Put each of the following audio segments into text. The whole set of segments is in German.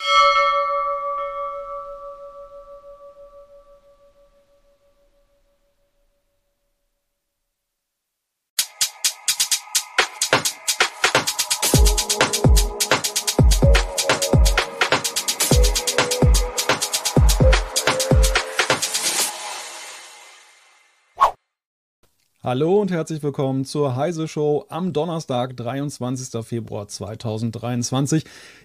you Hallo und herzlich willkommen zur Heise Show am Donnerstag, 23. Februar 2023.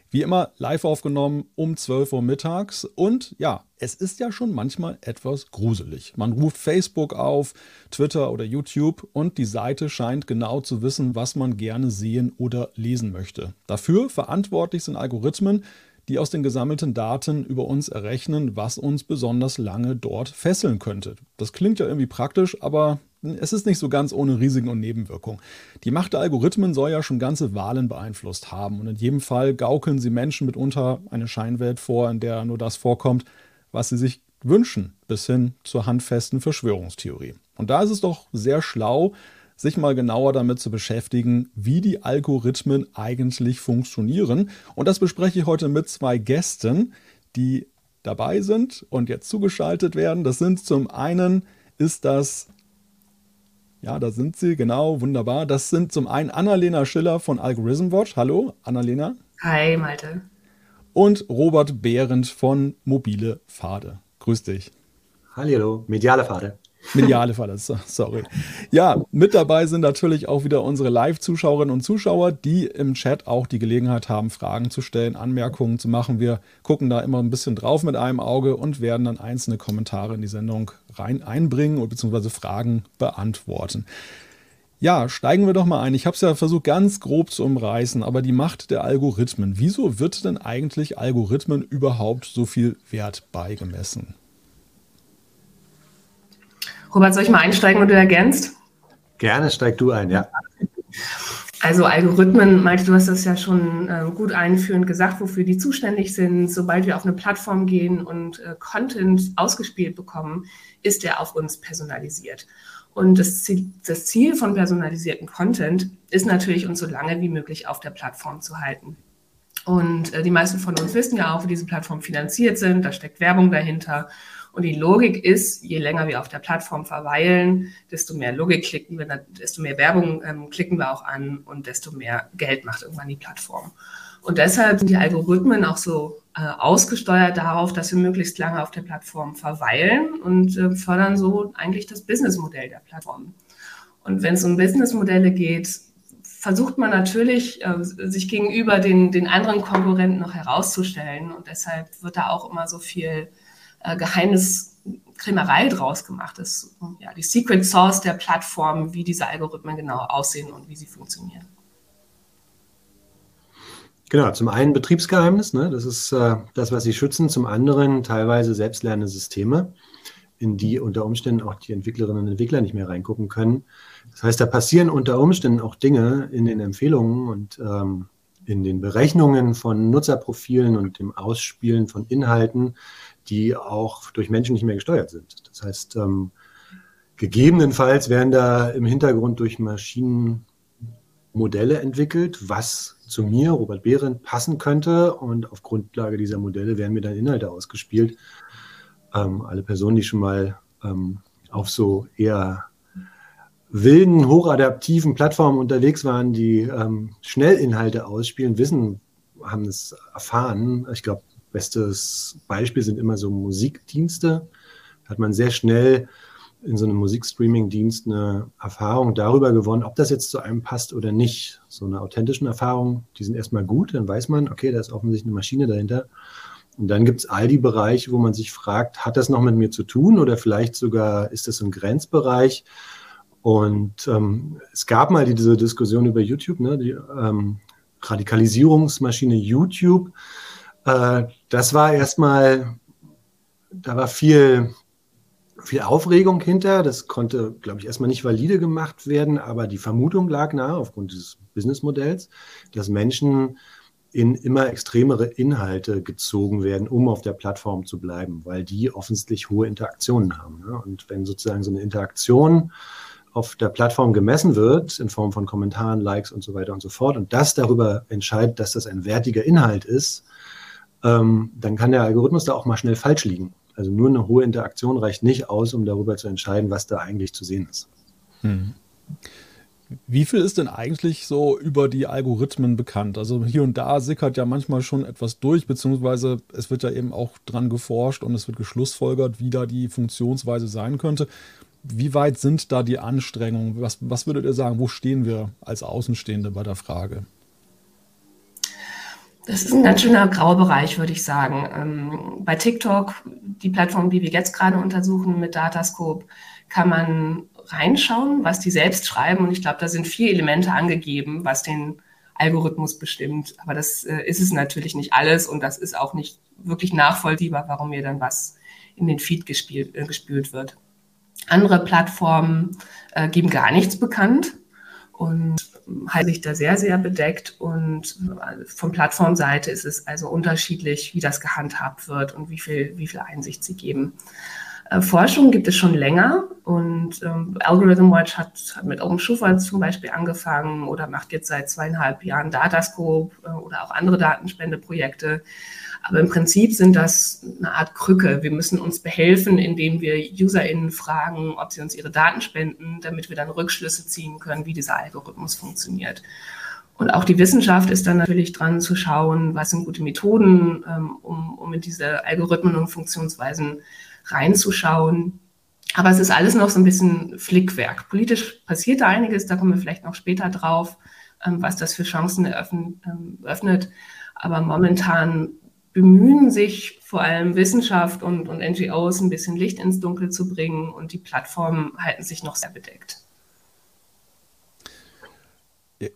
Wie immer live aufgenommen um 12 Uhr mittags. Und ja, es ist ja schon manchmal etwas gruselig. Man ruft Facebook auf, Twitter oder YouTube und die Seite scheint genau zu wissen, was man gerne sehen oder lesen möchte. Dafür verantwortlich sind Algorithmen, die aus den gesammelten Daten über uns errechnen, was uns besonders lange dort fesseln könnte. Das klingt ja irgendwie praktisch, aber es ist nicht so ganz ohne Risiken und Nebenwirkungen. Die Macht der Algorithmen soll ja schon ganze Wahlen beeinflusst haben. Und in jedem Fall gaukeln sie Menschen mitunter eine Scheinwelt vor, in der nur das vorkommt, was sie sich wünschen, bis hin zur handfesten Verschwörungstheorie. Und da ist es doch sehr schlau, sich mal genauer damit zu beschäftigen, wie die Algorithmen eigentlich funktionieren. Und das bespreche ich heute mit zwei Gästen, die dabei sind und jetzt zugeschaltet werden. Das sind zum einen ist das ja, da sind sie, genau, wunderbar. Das sind zum einen Annalena Schiller von Algorithm Watch. Hallo, Annalena. Hi, Malte. Und Robert Behrendt von Mobile Pfade. Grüß dich. Hallo, mediale Pfade. Mediale Falle, sorry. Ja, mit dabei sind natürlich auch wieder unsere Live-Zuschauerinnen und Zuschauer, die im Chat auch die Gelegenheit haben, Fragen zu stellen, Anmerkungen zu machen. Wir gucken da immer ein bisschen drauf mit einem Auge und werden dann einzelne Kommentare in die Sendung rein einbringen bzw. Fragen beantworten. Ja, steigen wir doch mal ein. Ich habe es ja versucht ganz grob zu umreißen, aber die Macht der Algorithmen. Wieso wird denn eigentlich Algorithmen überhaupt so viel Wert beigemessen? Robert, soll ich mal einsteigen und du ergänzt? Gerne, steig du ein, ja. Also Algorithmen, Malte, du hast das ja schon äh, gut einführend gesagt, wofür die zuständig sind. Sobald wir auf eine Plattform gehen und äh, Content ausgespielt bekommen, ist der auf uns personalisiert. Und das Ziel, das Ziel von personalisierten Content ist natürlich, uns so lange wie möglich auf der Plattform zu halten. Und äh, die meisten von uns wissen ja auch, wie diese Plattformen finanziert sind. Da steckt Werbung dahinter. Und die Logik ist, je länger wir auf der Plattform verweilen, desto mehr Logik klicken wir, desto mehr Werbung ähm, klicken wir auch an und desto mehr Geld macht irgendwann die Plattform. Und deshalb sind die Algorithmen auch so äh, ausgesteuert darauf, dass wir möglichst lange auf der Plattform verweilen und äh, fördern so eigentlich das Businessmodell der Plattform. Und wenn es um Businessmodelle geht, versucht man natürlich, äh, sich gegenüber den, den anderen Konkurrenten noch herauszustellen. Und deshalb wird da auch immer so viel äh, Geheimniskrämerei draus gemacht ist. Ja, die Secret Source der Plattform, wie diese Algorithmen genau aussehen und wie sie funktionieren. Genau, zum einen Betriebsgeheimnis, ne? das ist äh, das, was sie schützen. Zum anderen teilweise selbstlernende Systeme, in die unter Umständen auch die Entwicklerinnen und Entwickler nicht mehr reingucken können. Das heißt, da passieren unter Umständen auch Dinge in den Empfehlungen und ähm, in den Berechnungen von Nutzerprofilen und dem Ausspielen von Inhalten, die auch durch Menschen nicht mehr gesteuert sind. Das heißt, ähm, gegebenenfalls werden da im Hintergrund durch Maschinen Modelle entwickelt, was zu mir, Robert Behrendt, passen könnte. Und auf Grundlage dieser Modelle werden mir dann Inhalte ausgespielt. Ähm, alle Personen, die schon mal ähm, auf so eher wilden, hochadaptiven Plattformen unterwegs waren, die ähm, Schnellinhalte ausspielen, wissen, haben es erfahren. Ich glaube, Bestes Beispiel sind immer so Musikdienste. Da hat man sehr schnell in so einem Musikstreaming-Dienst eine Erfahrung darüber gewonnen, ob das jetzt zu einem passt oder nicht. So eine authentischen Erfahrung, die sind erstmal gut, dann weiß man, okay, da ist offensichtlich eine Maschine dahinter. Und dann gibt es all die Bereiche, wo man sich fragt, hat das noch mit mir zu tun oder vielleicht sogar ist das ein Grenzbereich? Und ähm, es gab mal diese Diskussion über YouTube, ne, die ähm, Radikalisierungsmaschine YouTube Äh, das war erstmal, da war viel, viel Aufregung hinter. Das konnte, glaube ich, erstmal nicht valide gemacht werden, aber die Vermutung lag nahe aufgrund dieses Businessmodells, dass Menschen in immer extremere Inhalte gezogen werden, um auf der Plattform zu bleiben, weil die offensichtlich hohe Interaktionen haben. Ne? Und wenn sozusagen so eine Interaktion auf der Plattform gemessen wird, in Form von Kommentaren, Likes und so weiter und so fort, und das darüber entscheidet, dass das ein wertiger Inhalt ist, ähm, dann kann der Algorithmus da auch mal schnell falsch liegen. Also nur eine hohe Interaktion reicht nicht aus, um darüber zu entscheiden, was da eigentlich zu sehen ist. Hm. Wie viel ist denn eigentlich so über die Algorithmen bekannt? Also hier und da sickert ja manchmal schon etwas durch, beziehungsweise es wird ja eben auch dran geforscht und es wird geschlussfolgert, wie da die Funktionsweise sein könnte. Wie weit sind da die Anstrengungen? Was, was würdet ihr sagen, wo stehen wir als Außenstehende bei der Frage? Das ist ein ganz schöner grauer Bereich, würde ich sagen. Ähm, bei TikTok, die Plattform, die wir jetzt gerade untersuchen mit Datascope, kann man reinschauen, was die selbst schreiben. Und ich glaube, da sind vier Elemente angegeben, was den Algorithmus bestimmt. Aber das äh, ist es natürlich nicht alles und das ist auch nicht wirklich nachvollziehbar, warum mir dann was in den Feed gespielt, äh, gespült wird. Andere Plattformen äh, geben gar nichts bekannt und halte sich da sehr, sehr bedeckt. Und von Plattformseite ist es also unterschiedlich, wie das gehandhabt wird und wie viel, wie viel Einsicht sie geben. Äh, Forschung gibt es schon länger und ähm, Algorithm Watch hat, hat mit OpenSchufa zum Beispiel angefangen oder macht jetzt seit zweieinhalb Jahren Datascope äh, oder auch andere Datenspendeprojekte. Aber im Prinzip sind das eine Art Krücke. Wir müssen uns behelfen, indem wir UserInnen fragen, ob sie uns ihre Daten spenden, damit wir dann Rückschlüsse ziehen können, wie dieser Algorithmus funktioniert. Und auch die Wissenschaft ist dann natürlich dran zu schauen, was sind gute Methoden, ähm, um, um in diese Algorithmen und Funktionsweisen reinzuschauen. Aber es ist alles noch so ein bisschen Flickwerk. Politisch passiert da einiges, da kommen wir vielleicht noch später drauf, ähm, was das für Chancen eröffnet. Ähm, Aber momentan bemühen sich vor allem Wissenschaft und, und NGOs ein bisschen Licht ins Dunkel zu bringen und die Plattformen halten sich noch sehr bedeckt.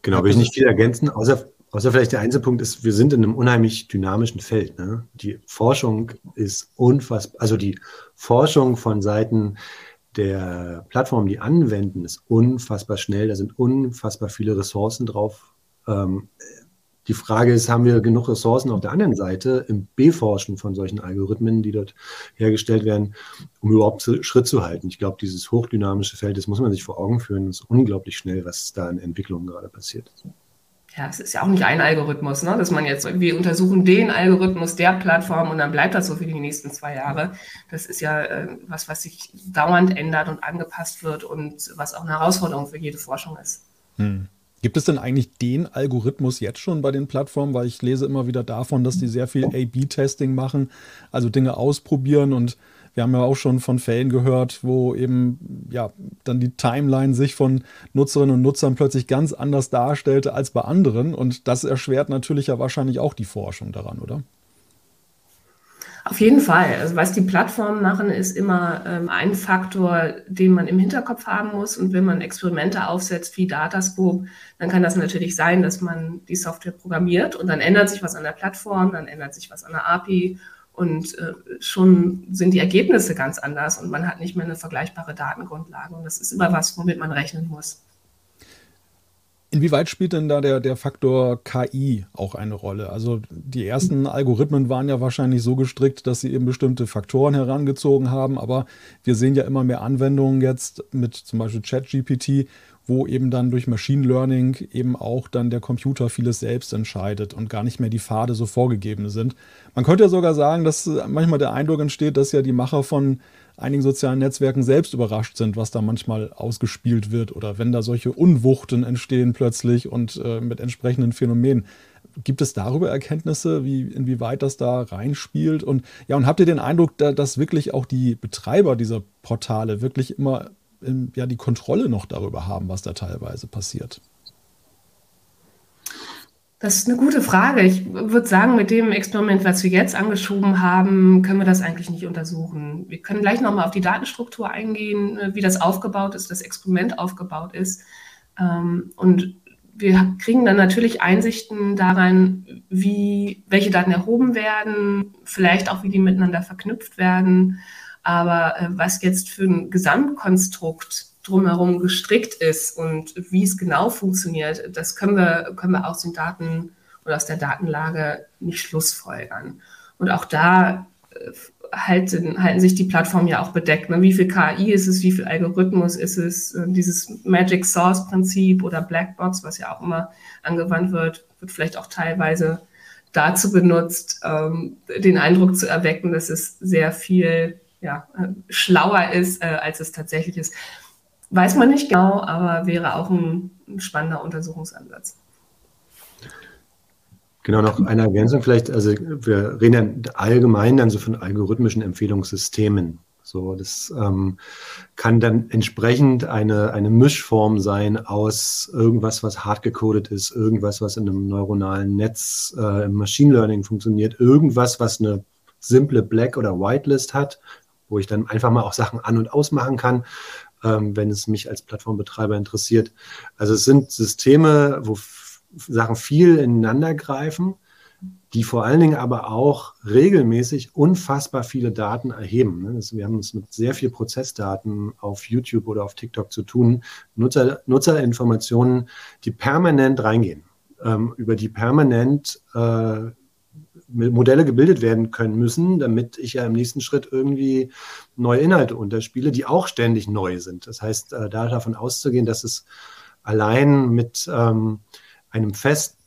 Genau, will ich nicht viel ergänzen, außer, außer vielleicht der Einzelpunkt ist, wir sind in einem unheimlich dynamischen Feld. Ne? Die Forschung ist unfassbar, also die Forschung von Seiten der Plattformen, die anwenden, ist unfassbar schnell. Da sind unfassbar viele Ressourcen drauf ähm, die Frage ist, haben wir genug Ressourcen auf der anderen Seite im Beforschen von solchen Algorithmen, die dort hergestellt werden, um überhaupt Schritt zu halten? Ich glaube, dieses hochdynamische Feld, das muss man sich vor Augen führen. Es ist unglaublich schnell, was da in Entwicklungen gerade passiert. Ja, es ist ja auch nicht ein Algorithmus, ne? dass man jetzt, wir untersuchen den Algorithmus der Plattform und dann bleibt das so für die nächsten zwei Jahre. Das ist ja äh, was, was sich dauernd ändert und angepasst wird und was auch eine Herausforderung für jede Forschung ist. Hm. Gibt es denn eigentlich den Algorithmus jetzt schon bei den Plattformen? Weil ich lese immer wieder davon, dass die sehr viel A-B-Testing machen, also Dinge ausprobieren und wir haben ja auch schon von Fällen gehört, wo eben ja dann die Timeline sich von Nutzerinnen und Nutzern plötzlich ganz anders darstellte als bei anderen. Und das erschwert natürlich ja wahrscheinlich auch die Forschung daran, oder? Auf jeden Fall. Also was die Plattformen machen, ist immer ähm, ein Faktor, den man im Hinterkopf haben muss. Und wenn man Experimente aufsetzt wie Datascope, dann kann das natürlich sein, dass man die Software programmiert und dann ändert sich was an der Plattform, dann ändert sich was an der API und äh, schon sind die Ergebnisse ganz anders und man hat nicht mehr eine vergleichbare Datengrundlage. Und das ist immer was, womit man rechnen muss. Inwieweit spielt denn da der, der Faktor KI auch eine Rolle? Also die ersten Algorithmen waren ja wahrscheinlich so gestrickt, dass sie eben bestimmte Faktoren herangezogen haben, aber wir sehen ja immer mehr Anwendungen jetzt mit zum Beispiel ChatGPT, wo eben dann durch Machine Learning eben auch dann der Computer vieles selbst entscheidet und gar nicht mehr die Pfade so vorgegeben sind. Man könnte ja sogar sagen, dass manchmal der Eindruck entsteht, dass ja die Macher von einigen sozialen Netzwerken selbst überrascht sind, was da manchmal ausgespielt wird oder wenn da solche Unwuchten entstehen plötzlich und äh, mit entsprechenden Phänomenen. Gibt es darüber Erkenntnisse, wie, inwieweit das da reinspielt? Und ja, und habt ihr den Eindruck, da, dass wirklich auch die Betreiber dieser Portale wirklich immer ähm, ja, die Kontrolle noch darüber haben, was da teilweise passiert? Das ist eine gute Frage. Ich würde sagen, mit dem Experiment, was wir jetzt angeschoben haben, können wir das eigentlich nicht untersuchen. Wir können gleich nochmal auf die Datenstruktur eingehen, äh, wie das aufgebaut ist, das Experiment aufgebaut ist. Ähm, und wir kriegen dann natürlich Einsichten daran, wie, welche Daten erhoben werden, vielleicht auch, wie die miteinander verknüpft werden. Aber äh, was jetzt für ein Gesamtkonstrukt drumherum gestrickt ist und wie es genau funktioniert, das können wir, können wir aus den Daten oder aus der Datenlage nicht schlussfolgern. Und auch da äh, halten, halten sich die Plattformen ja auch bedeckt. Ne? Wie viel KI ist es, wie viel Algorithmus ist es, äh, dieses Magic Source Prinzip oder Blackbox, was ja auch immer angewandt wird, wird vielleicht auch teilweise dazu benutzt, ähm, den Eindruck zu erwecken, dass es sehr viel ja, schlauer ist, äh, als es tatsächlich ist. Weiß man nicht genau, aber wäre auch ein, spannender Untersuchungsansatz. Genau, noch eine Ergänzung vielleicht. Also wir reden ja allgemein dann so von algorithmischen Empfehlungssystemen. So, das ähm, kann dann entsprechend eine, eine Mischform sein aus irgendwas, was hart gecodet ist, irgendwas, was in einem neuronalen Netz äh, im Machine Learning funktioniert, irgendwas, was eine simple Black- oder Whitelist hat, wo ich dann einfach mal auch Sachen an- und ausmachen kann, ähm, wenn es mich als Plattformbetreiber interessiert. Also es sind Systeme, wo Sachen viel ineinander greifen, die vor allen Dingen aber auch regelmäßig unfassbar viele Daten erheben. Ne? Wir haben es mit sehr viel Prozessdaten auf YouTube oder auf TikTok zu tun, Nutzer, Nutzerinformationen, die permanent reingehen, ähm, über die permanent äh, Modelle gebildet werden können müssen, damit ich ja im nächsten Schritt irgendwie neue Inhalte unterspiele, die auch ständig neu sind. Das heißt, äh, da davon auszugehen, dass es allein mit ähm, einem fest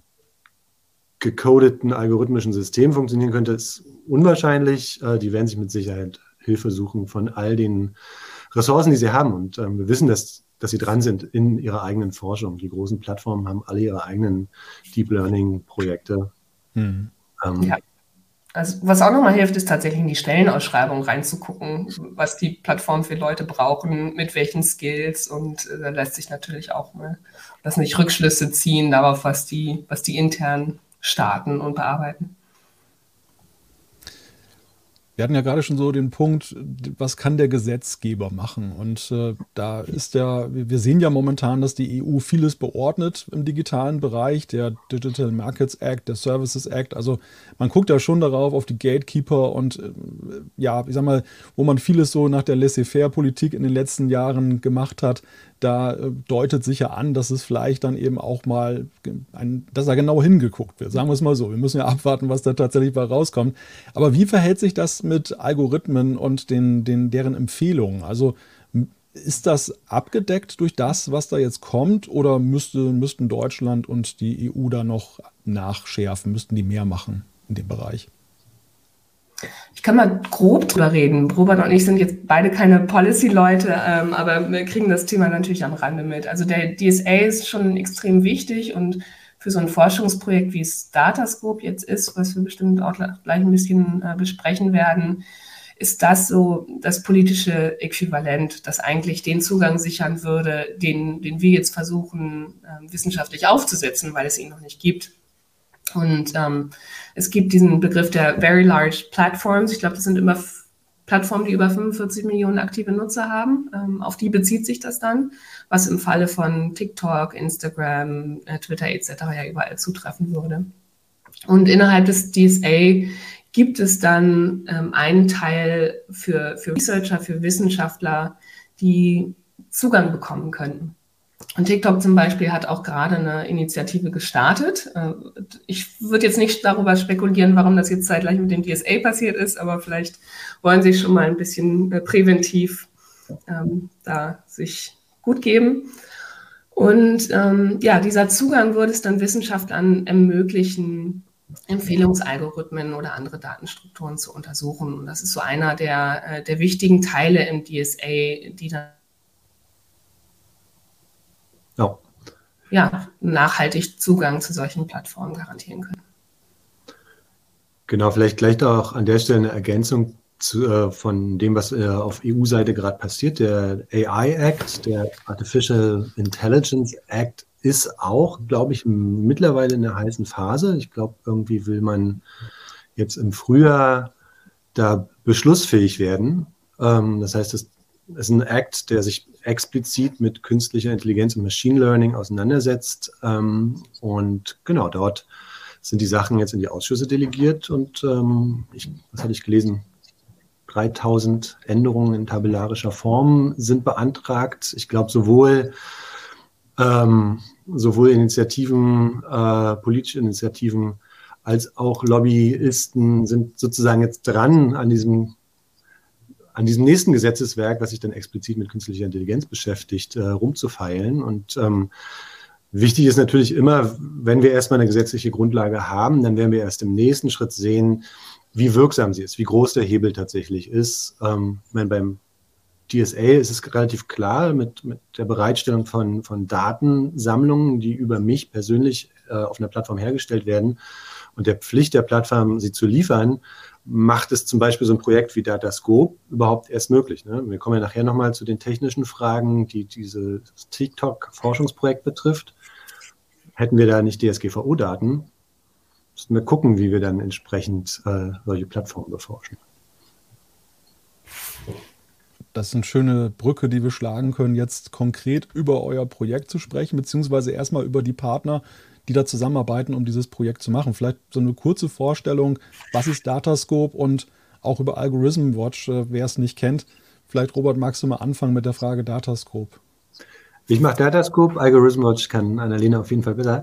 gecodeten algorithmischen System funktionieren könnte, ist unwahrscheinlich. Äh, die werden sich mit Sicherheit Hilfe suchen von all den Ressourcen, die sie haben. Und ähm, wir wissen, dass, dass sie dran sind in ihrer eigenen Forschung. Die großen Plattformen haben alle ihre eigenen Deep Learning-Projekte. Hm. Ähm, ja. Also was auch nochmal hilft, ist tatsächlich in die Stellenausschreibung reinzugucken, was die Plattformen für Leute brauchen, mit welchen Skills und äh, lässt sich natürlich auch mal das nicht Rückschlüsse ziehen darauf, was die, was die intern starten und bearbeiten. Wir hatten ja gerade schon so den Punkt, was kann der Gesetzgeber machen? Und äh, da ist ja, wir sehen ja momentan, dass die EU vieles beordnet im digitalen Bereich, der Digital Markets Act, der Services Act. Also man guckt ja schon darauf, auf die Gatekeeper und äh, ja, ich sag mal, wo man vieles so nach der Laissez-faire-Politik in den letzten Jahren gemacht hat, da äh, deutet sich ja an, dass es vielleicht dann eben auch mal, ein, dass da genau hingeguckt wird. Sagen wir es mal so. Wir müssen ja abwarten, was da tatsächlich bei rauskommt. Aber wie verhält sich das mit Algorithmen und den, den, deren Empfehlungen? Also ist das abgedeckt durch das, was da jetzt kommt, oder müsste, müssten Deutschland und die EU da noch nachschärfen? Müssten die mehr machen in dem Bereich? Ich kann mal grob drüber reden. Robert und ich sind jetzt beide keine Policy-Leute, ähm, aber wir kriegen das Thema natürlich am Rande mit. Also der DSA ist schon extrem wichtig und für so ein Forschungsprojekt, wie es Datascope jetzt ist, was wir bestimmt auch gleich ein bisschen äh, besprechen werden, ist das so das politische Äquivalent, das eigentlich den Zugang sichern würde, den, den wir jetzt versuchen, äh, wissenschaftlich aufzusetzen, weil es ihn noch nicht gibt. Und ähm, es gibt diesen Begriff der Very Large Platforms. Ich glaube, das sind immer Plattformen, die über 45 Millionen aktive Nutzer haben. Ähm, auf die bezieht sich das dann, was im Falle von TikTok, Instagram, äh, Twitter etc. ja überall zutreffen würde. Und innerhalb des DSA gibt es dann ähm, einen Teil für, für Researcher, für Wissenschaftler, die Zugang bekommen könnten. Und TikTok zum Beispiel hat auch gerade eine Initiative gestartet. Äh, ich würde jetzt nicht darüber spekulieren, warum das jetzt zeitgleich mit dem DSA passiert ist, aber vielleicht wollen sie schon mal ein bisschen äh, präventiv ähm, da sich gut geben. Und ähm, ja, dieser Zugang würde es dann Wissenschaftlern ermöglichen, Empfehlungsalgorithmen oder andere Datenstrukturen zu untersuchen. Und das ist so einer der, äh, der wichtigen Teile im DSA, die dann ja. Ja, nachhaltig Zugang zu solchen Plattformen garantieren können. Genau, vielleicht gleich auch an der Stelle eine Ergänzung zu, äh, von dem, was äh, auf EU-Seite gerade passiert. Der AI Act, der Artificial Intelligence Act, ist auch, glaube ich, mittlerweile in der heißen Phase. Ich glaube, irgendwie will man jetzt im Frühjahr da beschlussfähig werden. Ähm, das heißt, es ist ein Act, der sich explizit mit künstlicher Intelligenz und Machine Learning auseinandersetzt. Ähm, und genau dort sind die Sachen jetzt in die Ausschüsse delegiert und ähm, ich, was hatte ich gelesen? 3000 Änderungen in tabellarischer Form sind beantragt. Ich glaube, sowohl, ähm, sowohl Initiativen, äh, politische Initiativen als auch Lobbyisten sind sozusagen jetzt dran an diesem an diesem nächsten Gesetzeswerk, was sich dann explizit mit künstlicher Intelligenz beschäftigt, äh, rumzufeilen. Und ähm, wichtig ist natürlich immer, wenn wir erstmal eine gesetzliche Grundlage haben, dann werden wir erst im nächsten Schritt sehen, wie wirksam sie ist, wie groß der Hebel tatsächlich ist. Ähm, ich meine, beim DSA ist es relativ klar mit, mit der Bereitstellung von, von Datensammlungen, die über mich persönlich äh, auf einer Plattform hergestellt werden und der Pflicht der Plattform, sie zu liefern, macht es zum Beispiel so ein Projekt wie Datascope überhaupt erst möglich. Ne? Wir kommen ja nachher nochmal zu den technischen Fragen, die dieses TikTok-Forschungsprojekt betrifft. Hätten wir da nicht DSGVO-Daten, müssten wir gucken, wie wir dann entsprechend äh, solche Plattformen beforschen. Das ist eine schöne Brücke, die wir schlagen können, jetzt konkret über euer Projekt zu sprechen, beziehungsweise erstmal über die Partner, die da zusammenarbeiten, um dieses Projekt zu machen. Vielleicht so eine kurze Vorstellung, was ist Datascope und auch über Algorithm Watch, äh, wer es nicht kennt. Vielleicht, Robert, magst du mal anfangen mit der Frage Datascope? Ich mache Datascope, Algorithm Watch kann Annalena auf jeden Fall besser.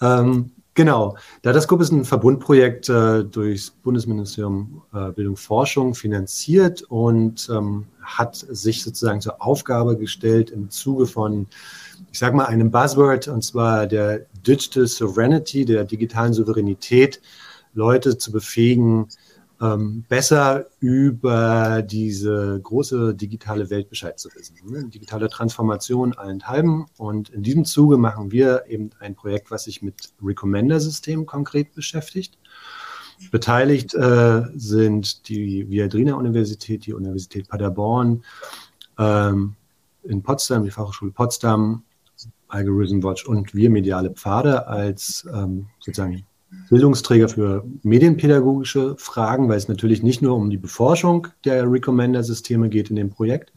Ähm, genau, Datascope ist ein Verbundprojekt äh, durchs Bundesministerium äh, Bildung Forschung finanziert und ähm, hat sich sozusagen zur Aufgabe gestellt, im Zuge von ich sage mal, einem Buzzword, und zwar der Digital Sovereignty, der digitalen Souveränität, Leute zu befähigen, ähm, besser über diese große digitale Welt Bescheid zu wissen. Ne? Digitale Transformation allenthalben. Und in diesem Zuge machen wir eben ein Projekt, was sich mit Recommender-Systemen konkret beschäftigt. Beteiligt äh, sind die Viadrina Universität, die Universität Paderborn, ähm, in Potsdam, die Fachhochschule Potsdam, Algorithm Watch und wir Mediale Pfade als ähm, sozusagen Bildungsträger für medienpädagogische Fragen, weil es natürlich nicht nur um die Beforschung der Recommender-Systeme geht in dem Projekt,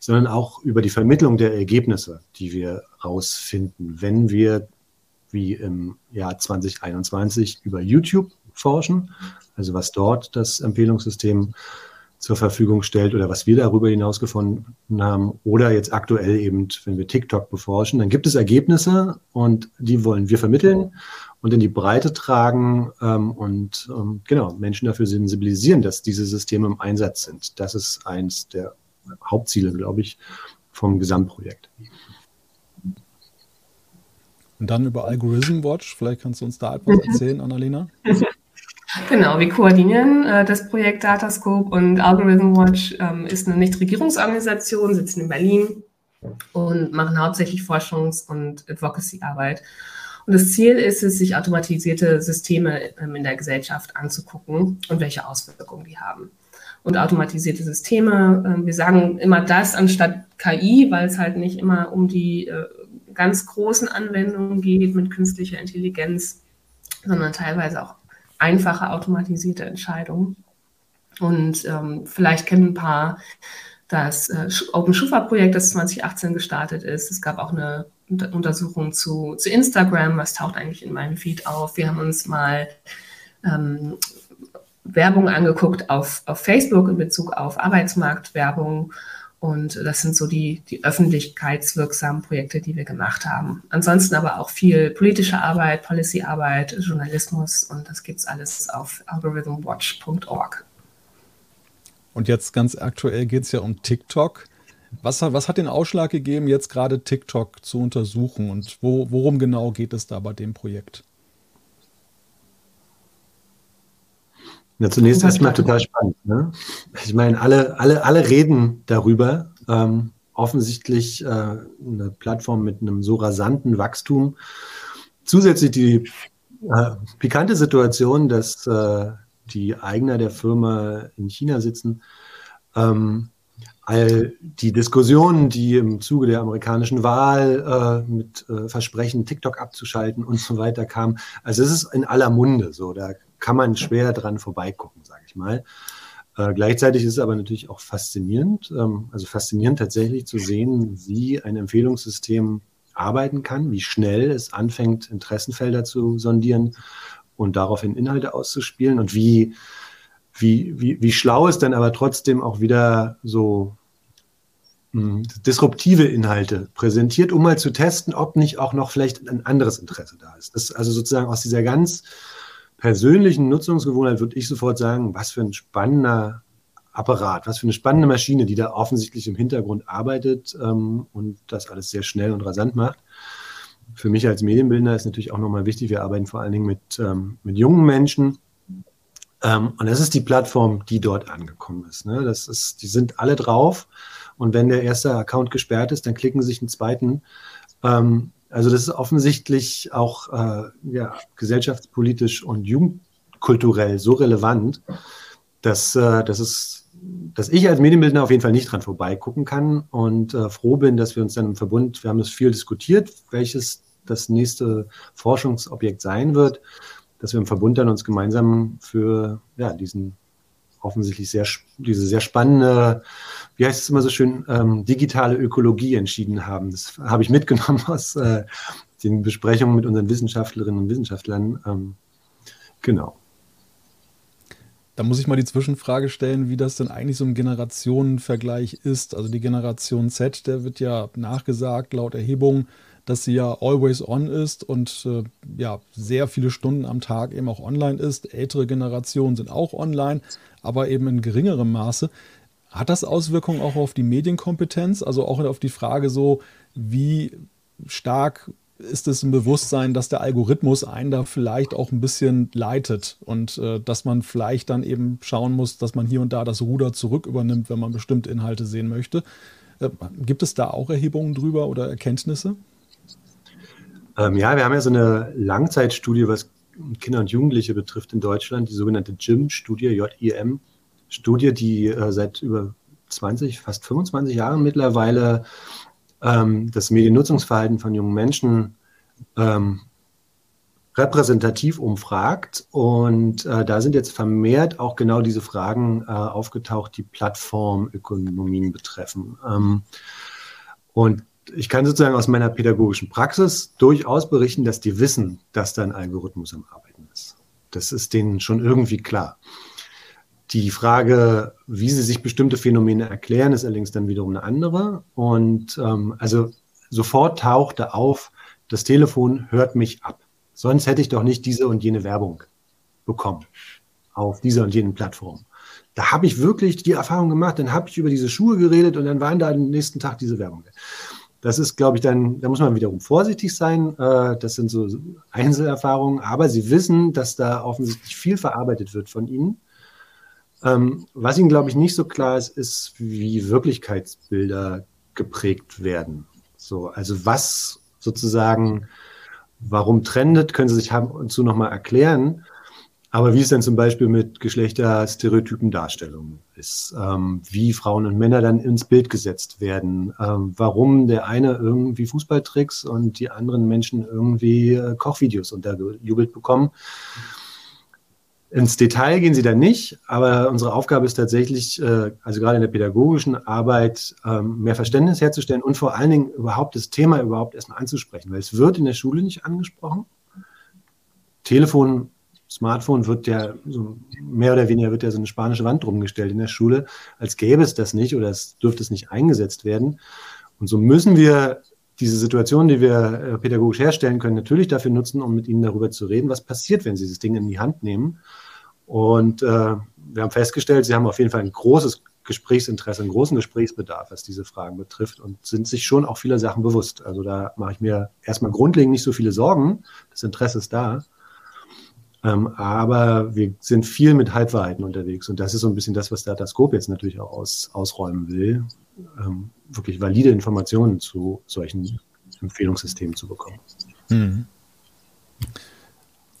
sondern auch über die Vermittlung der Ergebnisse, die wir rausfinden, wenn wir wie im Jahr 2021 über YouTube forschen, also was dort das Empfehlungssystem zur Verfügung stellt oder was wir darüber hinaus gefunden haben oder jetzt aktuell eben, wenn wir TikTok beforschen, dann gibt es Ergebnisse und die wollen wir vermitteln und in die Breite tragen ähm, und ähm, genau Menschen dafür sensibilisieren, dass diese Systeme im Einsatz sind. Das ist eins der Hauptziele, glaube ich, vom Gesamtprojekt. Und dann über Algorithm Watch, vielleicht kannst du uns da etwas erzählen, Annalena. Genau, wir koordinieren äh, das Projekt Datascope und Algorithm Watch ähm, ist eine Nichtregierungsorganisation, sitzen in Berlin und machen hauptsächlich Forschungs- und Advocacy-Arbeit. Und das Ziel ist es, sich automatisierte Systeme ähm, in der Gesellschaft anzugucken und welche Auswirkungen die haben. Und automatisierte Systeme, äh, wir sagen immer das anstatt KI, weil es halt nicht immer um die äh, ganz großen Anwendungen geht mit künstlicher Intelligenz, sondern teilweise auch einfache automatisierte Entscheidungen. Und ähm, vielleicht kennen ein paar das äh, Open Schufa-Projekt, das 2018 gestartet ist. Es gab auch eine Untersuchung zu, zu Instagram, was taucht eigentlich in meinem Feed auf. Wir haben uns mal ähm, Werbung angeguckt auf, auf Facebook in Bezug auf Arbeitsmarktwerbung und das sind so die, die öffentlichkeitswirksamen Projekte, die wir gemacht haben. Ansonsten aber auch viel politische Arbeit, Policyarbeit, Journalismus und das gibt es alles auf algorithmwatch.org. Und jetzt ganz aktuell geht es ja um TikTok. Was, was, hat den Ausschlag gegeben, jetzt gerade TikTok zu untersuchen und wo, worum genau geht es da bei dem Projekt? Ja, zunächst erstmal total spannend. Ne? Ich meine, alle, alle, alle reden darüber. Ähm, offensichtlich äh, eine Plattform mit einem so rasanten Wachstum. Zusätzlich die äh, pikante Situation, dass äh, die Eigner der Firma in China sitzen. Ähm, all die Diskussionen, die im Zuge der amerikanischen Wahl äh, mit äh, Versprechen, TikTok abzuschalten und so weiter kamen. Also es ist in aller Munde so. Da kann man schwer dran vorbeigucken, sage ich mal. Äh, gleichzeitig ist es aber natürlich auch faszinierend, ähm, also faszinierend tatsächlich zu sehen, wie ein Empfehlungssystem arbeiten kann, wie schnell es anfängt, Interessenfelder zu sondieren und daraufhin Inhalte auszuspielen und wie, wie, wie, wie schlau es dann aber trotzdem auch wieder so hm, disruptive Inhalte präsentiert, um mal zu testen, ob nicht auch noch vielleicht ein anderes Interesse da ist. Das also sozusagen aus dieser ganz persönlichen Nutzungsgewohnheit würde ich sofort sagen, was für ein spannender Apparat, was für eine spannende Maschine, die da offensichtlich im Hintergrund arbeitet ähm, und das alles sehr schnell und rasant macht. Für mich als Medienbildner ist natürlich auch nochmal wichtig, wir arbeiten vor allen Dingen mit, ähm, mit jungen Menschen. Ähm, und das ist die Plattform, die dort angekommen ist. Ne? Das ist. Die sind alle drauf. Und wenn der erste Account gesperrt ist, dann klicken sich einen zweiten. Ähm, also das ist offensichtlich auch äh, ja, gesellschaftspolitisch und jugendkulturell so relevant, dass, äh, dass, es, dass ich als Medienbildner auf jeden Fall nicht dran vorbeigucken kann und äh, froh bin, dass wir uns dann im Verbund, wir haben das viel diskutiert, welches das nächste Forschungsobjekt sein wird, dass wir im Verbund dann uns gemeinsam für ja, diesen offensichtlich sehr, diese sehr spannende, wie heißt es immer so schön, ähm, digitale Ökologie entschieden haben. Das habe ich mitgenommen aus äh, den Besprechungen mit unseren Wissenschaftlerinnen und Wissenschaftlern. Ähm, genau. Da muss ich mal die Zwischenfrage stellen, wie das denn eigentlich so ein Generationenvergleich ist. Also die Generation Z, der wird ja nachgesagt laut Erhebungen, dass sie ja always on ist und äh, ja sehr viele Stunden am Tag eben auch online ist. Ältere Generationen sind auch online, aber eben in geringerem Maße. Hat das Auswirkungen auch auf die Medienkompetenz? Also auch auf die Frage so, wie stark ist es ein Bewusstsein, dass der Algorithmus einen da vielleicht auch ein bisschen leitet und äh, dass man vielleicht dann eben schauen muss, dass man hier und da das Ruder zurück übernimmt, wenn man bestimmte Inhalte sehen möchte. Äh, gibt es da auch Erhebungen drüber oder Erkenntnisse? Ähm, ja, wir haben ja so eine Langzeitstudie, was Kinder und Jugendliche betrifft in Deutschland, die sogenannte JIM-Studie, J-I-M, Studie, die äh, seit über 20, fast 25 Jahren mittlerweile ähm, das Mediennutzungsverhalten von jungen Menschen ähm, repräsentativ umfragt. Und äh, da sind jetzt vermehrt auch genau diese Fragen äh, aufgetaucht, die Plattformökonomien betreffen. Ähm, und ich kann sozusagen aus meiner pädagogischen Praxis durchaus berichten, dass die wissen, dass da ein Algorithmus am Arbeiten ist. Das ist denen schon irgendwie klar. Die Frage, wie sie sich bestimmte Phänomene erklären, ist allerdings dann wiederum eine andere. Und ähm, also sofort tauchte auf, das Telefon hört mich ab. Sonst hätte ich doch nicht diese und jene Werbung bekommen auf dieser und jenen Plattform. Da habe ich wirklich die Erfahrung gemacht, dann habe ich über diese Schuhe geredet und dann waren da am nächsten Tag diese Werbung. Das ist, glaube ich, dann, da muss man wiederum vorsichtig sein. Äh, das sind so Einzelerfahrungen, aber sie wissen, dass da offensichtlich viel verarbeitet wird von ihnen. Ähm, was ihnen, glaube ich, nicht so klar ist, ist, wie Wirklichkeitsbilder geprägt werden. So, also was sozusagen, warum trendet, können sie sich haben und zu nochmal erklären. Aber wie es dann zum Beispiel mit Geschlechterstereotypen Darstellungen ist, ähm, wie Frauen und Männer dann ins Bild gesetzt werden, ähm, warum der eine irgendwie Fußballtricks und die anderen Menschen irgendwie äh, Kochvideos untergejubelt bekommen. Ins Detail gehen sie da nicht, aber unsere Aufgabe ist tatsächlich, äh, also gerade in der pädagogischen Arbeit, ähm, mehr Verständnis herzustellen und vor allen Dingen überhaupt das Thema überhaupt erstmal anzusprechen, weil es wird in der Schule nicht angesprochen. Telefon Smartphone wird ja so mehr oder weniger wird ja so eine spanische Wand drum gestellt in der Schule, als gäbe es das nicht oder es dürfte es nicht eingesetzt werden. Und so müssen wir diese Situation, die wir äh, pädagogisch herstellen können, natürlich dafür nutzen, um mit ihnen darüber zu reden, was passiert, wenn sie das Ding in die Hand nehmen. Und äh, wir haben festgestellt, sie haben auf jeden Fall ein großes Gesprächsinteresse, einen großen Gesprächsbedarf, was diese Fragen betrifft und sind sich schon auch viele Sachen bewusst. Also da mache ich mir erstmal grundlegend nicht so viele Sorgen. Das Interesse ist da. Ähm, aber wir sind viel mit Halbwahrheiten unterwegs und das ist so ein bisschen das, was Datascope jetzt natürlich auch aus, ausräumen will, ähm, wirklich valide Informationen zu solchen Empfehlungssystemen zu bekommen. Mhm.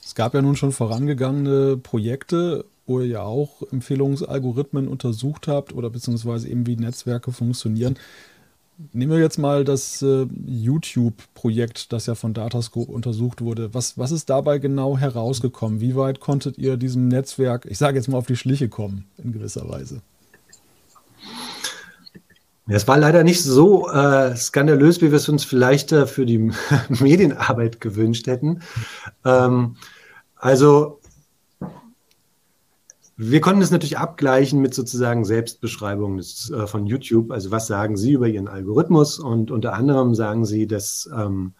Es gab ja nun schon vorangegangene Projekte, wo ihr ja auch Empfehlungsalgorithmen untersucht habt oder beziehungsweise eben wie Netzwerke funktionieren. Nehmen wir jetzt mal das äh, YouTube-Projekt, das ja von Datascope untersucht wurde. Was, was ist dabei genau herausgekommen? Wie weit konntet ihr diesem Netzwerk, ich sage jetzt mal, auf die Schliche kommen, in gewisser Weise? Es war leider nicht so äh, skandalös, wie wir es uns vielleicht äh, für die Medienarbeit gewünscht hätten. Ähm, also wir konnten es natürlich abgleichen mit sozusagen Selbstbeschreibungen des, äh, von YouTube. Also was sagen Sie über Ihren Algorithmus? Und unter anderem sagen Sie, dass ähm,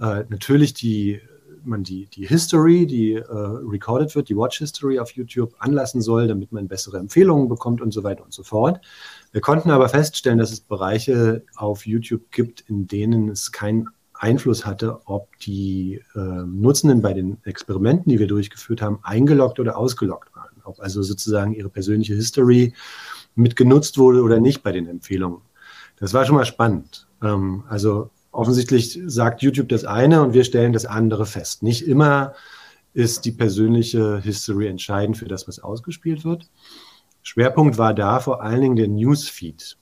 äh, natürlich die, man die, die History, die äh, recorded wird, die Watch History auf YouTube anlassen soll, damit man bessere Empfehlungen bekommt und so weiter und so fort. Wir konnten aber feststellen, dass es Bereiche auf YouTube gibt, in denen es keinen Einfluss hatte, ob die äh, Nutzenden bei den Experimenten, die wir durchgeführt haben, eingeloggt oder ausgeloggt ob also sozusagen ihre persönliche History mitgenutzt wurde oder nicht bei den Empfehlungen. Das war schon mal spannend. Ähm, also offensichtlich sagt YouTube das eine und wir stellen das andere fest. Nicht immer ist die persönliche History entscheidend für das, was ausgespielt wird. Schwerpunkt war da vor allen Dingen der Newsfeed.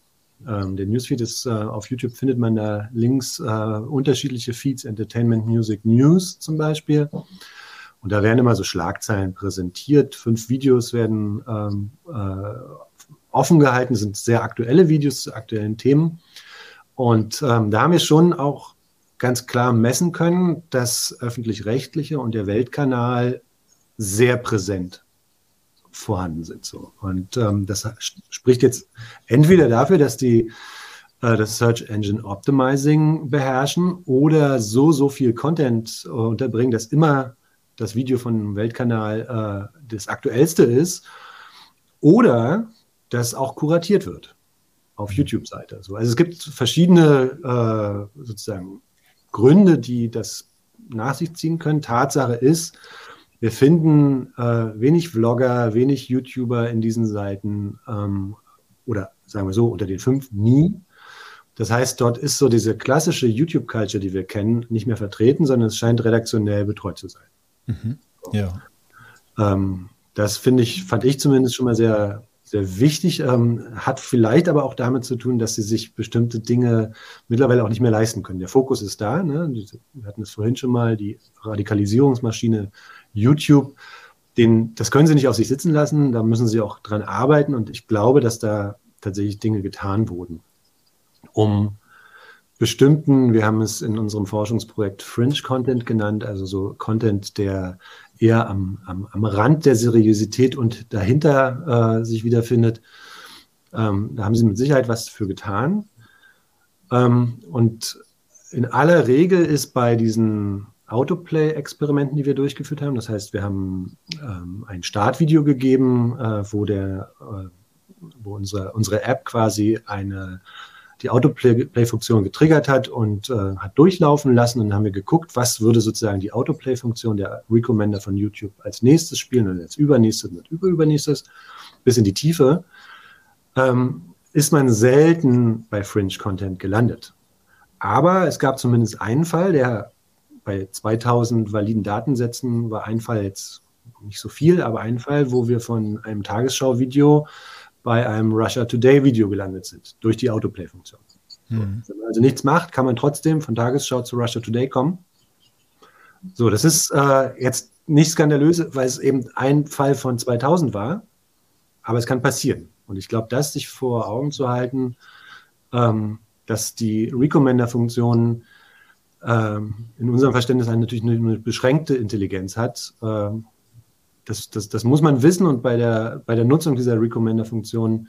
Ähm, der Newsfeed ist, äh, auf YouTube findet man da links äh, unterschiedliche Feeds, Entertainment, Music, News zum Beispiel. Und da werden immer so Schlagzeilen präsentiert. Fünf Videos werden ähm, äh, offen gehalten, sind sehr aktuelle Videos zu aktuellen Themen. Und ähm, da haben wir schon auch ganz klar messen können, dass öffentlich-rechtliche und der Weltkanal sehr präsent vorhanden sind. So. Und ähm, das spricht jetzt entweder dafür, dass die äh, das Search Engine Optimizing beherrschen oder so, so viel Content äh, unterbringen, dass immer das Video von einem Weltkanal äh, das aktuellste ist oder das auch kuratiert wird auf mhm. YouTube-Seite. So, also es gibt verschiedene äh, sozusagen Gründe, die das nach sich ziehen können. Tatsache ist, wir finden äh, wenig Vlogger, wenig YouTuber in diesen Seiten ähm, oder sagen wir so unter den fünf nie. Das heißt, dort ist so diese klassische YouTube-Culture, die wir kennen, nicht mehr vertreten, sondern es scheint redaktionell betreut zu sein. Mhm. Ja. Ähm, das finde ich, fand ich zumindest schon mal sehr, sehr wichtig. Ähm, hat vielleicht aber auch damit zu tun, dass sie sich bestimmte Dinge mittlerweile auch nicht mehr leisten können. Der Fokus ist da. Ne? Wir hatten es vorhin schon mal, die Radikalisierungsmaschine YouTube. Den, das können sie nicht auf sich sitzen lassen. Da müssen sie auch dran arbeiten. Und ich glaube, dass da tatsächlich Dinge getan wurden, um bestimmten, wir haben es in unserem Forschungsprojekt Fringe Content genannt, also so Content, der eher am, am, am Rand der Seriosität und dahinter äh, sich wiederfindet. Ähm, da haben sie mit Sicherheit was für getan. Ähm, und in aller Regel ist bei diesen Autoplay-Experimenten, die wir durchgeführt haben, das heißt, wir haben ähm, ein Startvideo gegeben, äh, wo, der, äh, wo unsere, unsere App quasi eine die Autoplay-Funktion getriggert hat und äh, hat durchlaufen lassen. Und dann haben wir geguckt, was würde sozusagen die Autoplay-Funktion der Recommender von YouTube als nächstes spielen und als übernächstes und überübernächstes bis in die Tiefe. Ähm, ist man selten bei Fringe-Content gelandet. Aber es gab zumindest einen Fall, der bei 2000 validen Datensätzen war ein Fall jetzt nicht so viel, aber ein Fall, wo wir von einem Tagesschau-Video bei einem Russia Today Video gelandet sind, durch die Autoplay-Funktion. Mhm. Wenn man also nichts macht, kann man trotzdem von Tagesschau zu Russia Today kommen. So, das ist äh, jetzt nicht skandalös, weil es eben ein Fall von 2000 war, aber es kann passieren. Und ich glaube, das sich vor Augen zu halten, ähm, dass die Recommender-Funktion ähm, in unserem Verständnis natürlich eine, eine beschränkte Intelligenz hat, ähm, das, das, das muss man wissen und bei der, bei der Nutzung dieser Recommender-Funktion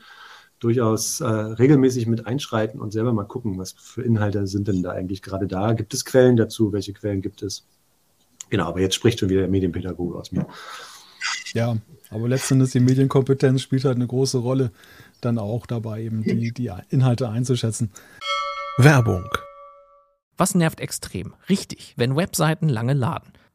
durchaus äh, regelmäßig mit einschreiten und selber mal gucken, was für Inhalte sind denn da eigentlich gerade da. Gibt es Quellen dazu? Welche Quellen gibt es? Genau, aber jetzt spricht schon wieder der Medienpädagoge aus mir. Ja, aber letztendlich die Medienkompetenz spielt halt eine große Rolle dann auch dabei, eben die, die Inhalte einzuschätzen. Werbung. Was nervt extrem? Richtig, wenn Webseiten lange laden.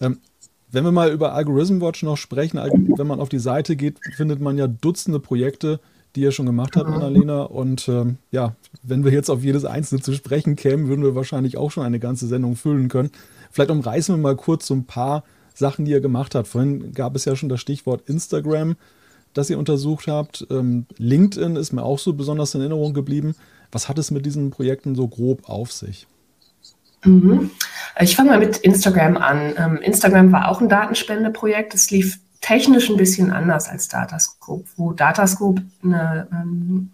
Ähm, wenn wir mal über Algorithm Watch noch sprechen, wenn man auf die Seite geht, findet man ja Dutzende Projekte, die ihr schon gemacht habt, Annalena. Und ähm, ja, wenn wir jetzt auf jedes einzelne zu sprechen kämen, würden wir wahrscheinlich auch schon eine ganze Sendung füllen können. Vielleicht umreißen wir mal kurz so ein paar Sachen, die ihr gemacht habt. Vorhin gab es ja schon das Stichwort Instagram, das ihr untersucht habt. Ähm, LinkedIn ist mir auch so besonders in Erinnerung geblieben. Was hat es mit diesen Projekten so grob auf sich? Mhm. Ich fange mal mit Instagram an. Ähm, Instagram war auch ein Datenspendeprojekt. Es lief technisch ein bisschen anders als Datascope. Wo Datascope eine ähm,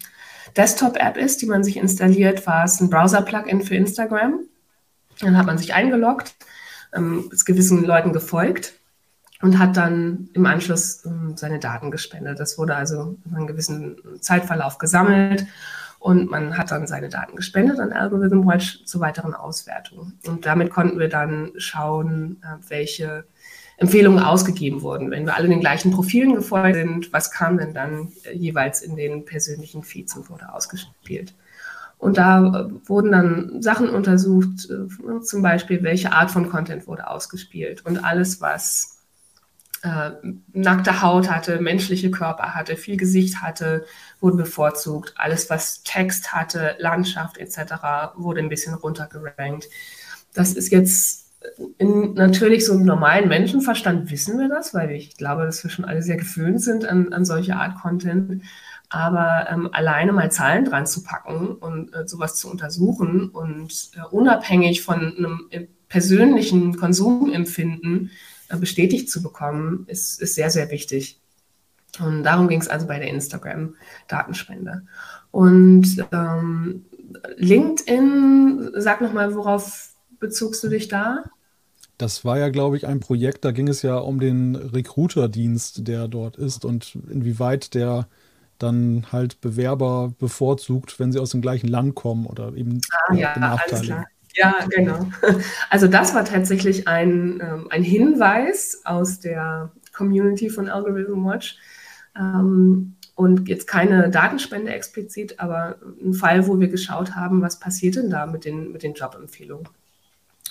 Desktop-App ist, die man sich installiert, war es ein Browser-Plugin für Instagram. Dann hat man sich eingeloggt, ähm, ist gewissen Leuten gefolgt und hat dann im Anschluss ähm, seine Daten gespendet. Das wurde also in einem gewissen Zeitverlauf gesammelt und man hat dann seine Daten gespendet an Algorithm Watch zur weiteren Auswertung. Und damit konnten wir dann schauen, äh, welche Empfehlungen ausgegeben wurden. Wenn wir alle den gleichen Profilen gefolgt sind, was kam denn dann äh, jeweils in den persönlichen Feeds und wurde ausgespielt? Und da äh, wurden dann Sachen untersucht, zum Beispiel, welche Art von Content wurde ausgespielt. Und alles, was äh, nackte Haut hatte, menschliche Körper hatte, viel Gesicht hatte, wurde bevorzugt. Alles, was Text hatte, Landschaft etc., wurde ein bisschen runtergerankt. Das ist jetzt in, natürlich so einem normalen Menschenverstand wissen wir das, weil ich glaube, dass wir schon alle sehr gewöhnt sind an, an solche Art Content. Aber ähm, alleine mal Zahlen dran zu packen und äh, sowas zu untersuchen und äh, unabhängig von einem äh, persönlichen Konsumempfinden bestätigt zu bekommen, ist, ist sehr, sehr wichtig. Und darum ging es also bei der Instagram-Datenspende. Und ähm, LinkedIn, sag nochmal, worauf bezugst du dich da? Das war ja, glaube ich, ein Projekt, da ging es ja um den Recruiter-Dienst, der dort ist und inwieweit der dann halt Bewerber bevorzugt, wenn sie aus dem gleichen Land kommen oder eben ah, ja, alles klar. Ja, genau. Also das war tatsächlich ein, ähm, ein Hinweis aus der Community von Algorithm Watch. Ähm, und jetzt keine Datenspende explizit, aber ein Fall, wo wir geschaut haben, was passiert denn da mit den, mit den Jobempfehlungen.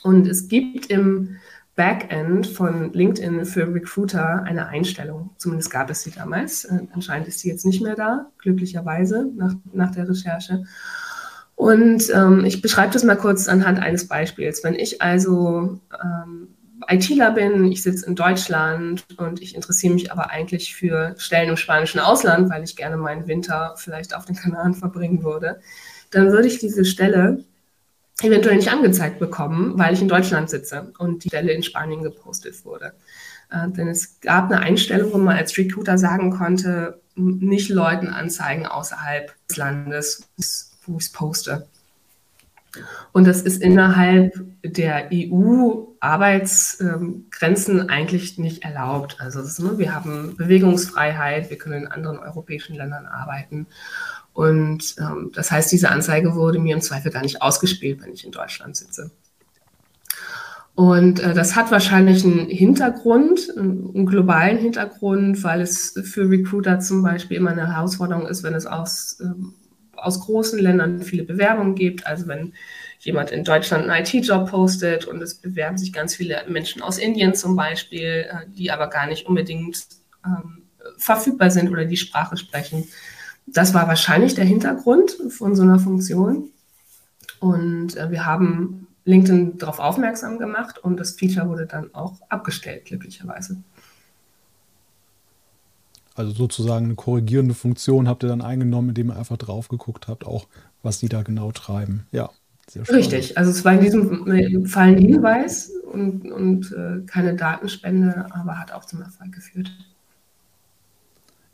Und es gibt im Backend von LinkedIn für Recruiter eine Einstellung. Zumindest gab es sie damals. Äh, anscheinend ist sie jetzt nicht mehr da, glücklicherweise, nach, nach der Recherche. Und ähm, ich beschreibe das mal kurz anhand eines Beispiels. Wenn ich also ähm, ITler bin, ich sitze in Deutschland und ich interessiere mich aber eigentlich für Stellen im spanischen Ausland, weil ich gerne meinen Winter vielleicht auf den Kanaren verbringen würde, dann würde ich diese Stelle eventuell nicht angezeigt bekommen, weil ich in Deutschland sitze und die Stelle in Spanien gepostet wurde. Äh, denn es gab eine Einstellung, wo man als Recruiter sagen konnte, nicht Leuten anzeigen außerhalb des Landes, wo ich es poste. Und das ist innerhalb der EU-Arbeitsgrenzen eigentlich nicht erlaubt. Also ist, ne, wir haben Bewegungsfreiheit, wir können in anderen europäischen Ländern arbeiten. Und ähm, das heißt, diese Anzeige wurde mir im Zweifel gar nicht ausgespielt, wenn ich in Deutschland sitze. Und äh, das hat wahrscheinlich einen Hintergrund, einen globalen Hintergrund, weil es für Recruiter zum Beispiel immer eine Herausforderung ist, wenn es aus ähm, aus großen Ländern viele Bewerbungen gibt. Also wenn jemand in Deutschland einen IT-Job postet und es bewerben sich ganz viele Menschen aus Indien zum Beispiel, äh, die aber gar nicht unbedingt ähm, verfügbar sind oder die Sprache sprechen. Das war wahrscheinlich der Hintergrund von so einer Funktion. Und äh, wir haben LinkedIn darauf aufmerksam gemacht und das Feature wurde dann auch abgestellt, glücklicherweise. Also sozusagen eine korrigierende Funktion habt ihr dann eingenommen, indem ihr einfach drauf geguckt habt, auch was die da genau treiben. Ja, sehr schön. Richtig, also es war in diesem Fall ein Hinweis und, und äh, keine Datenspende, aber hat auch zum Erfolg geführt.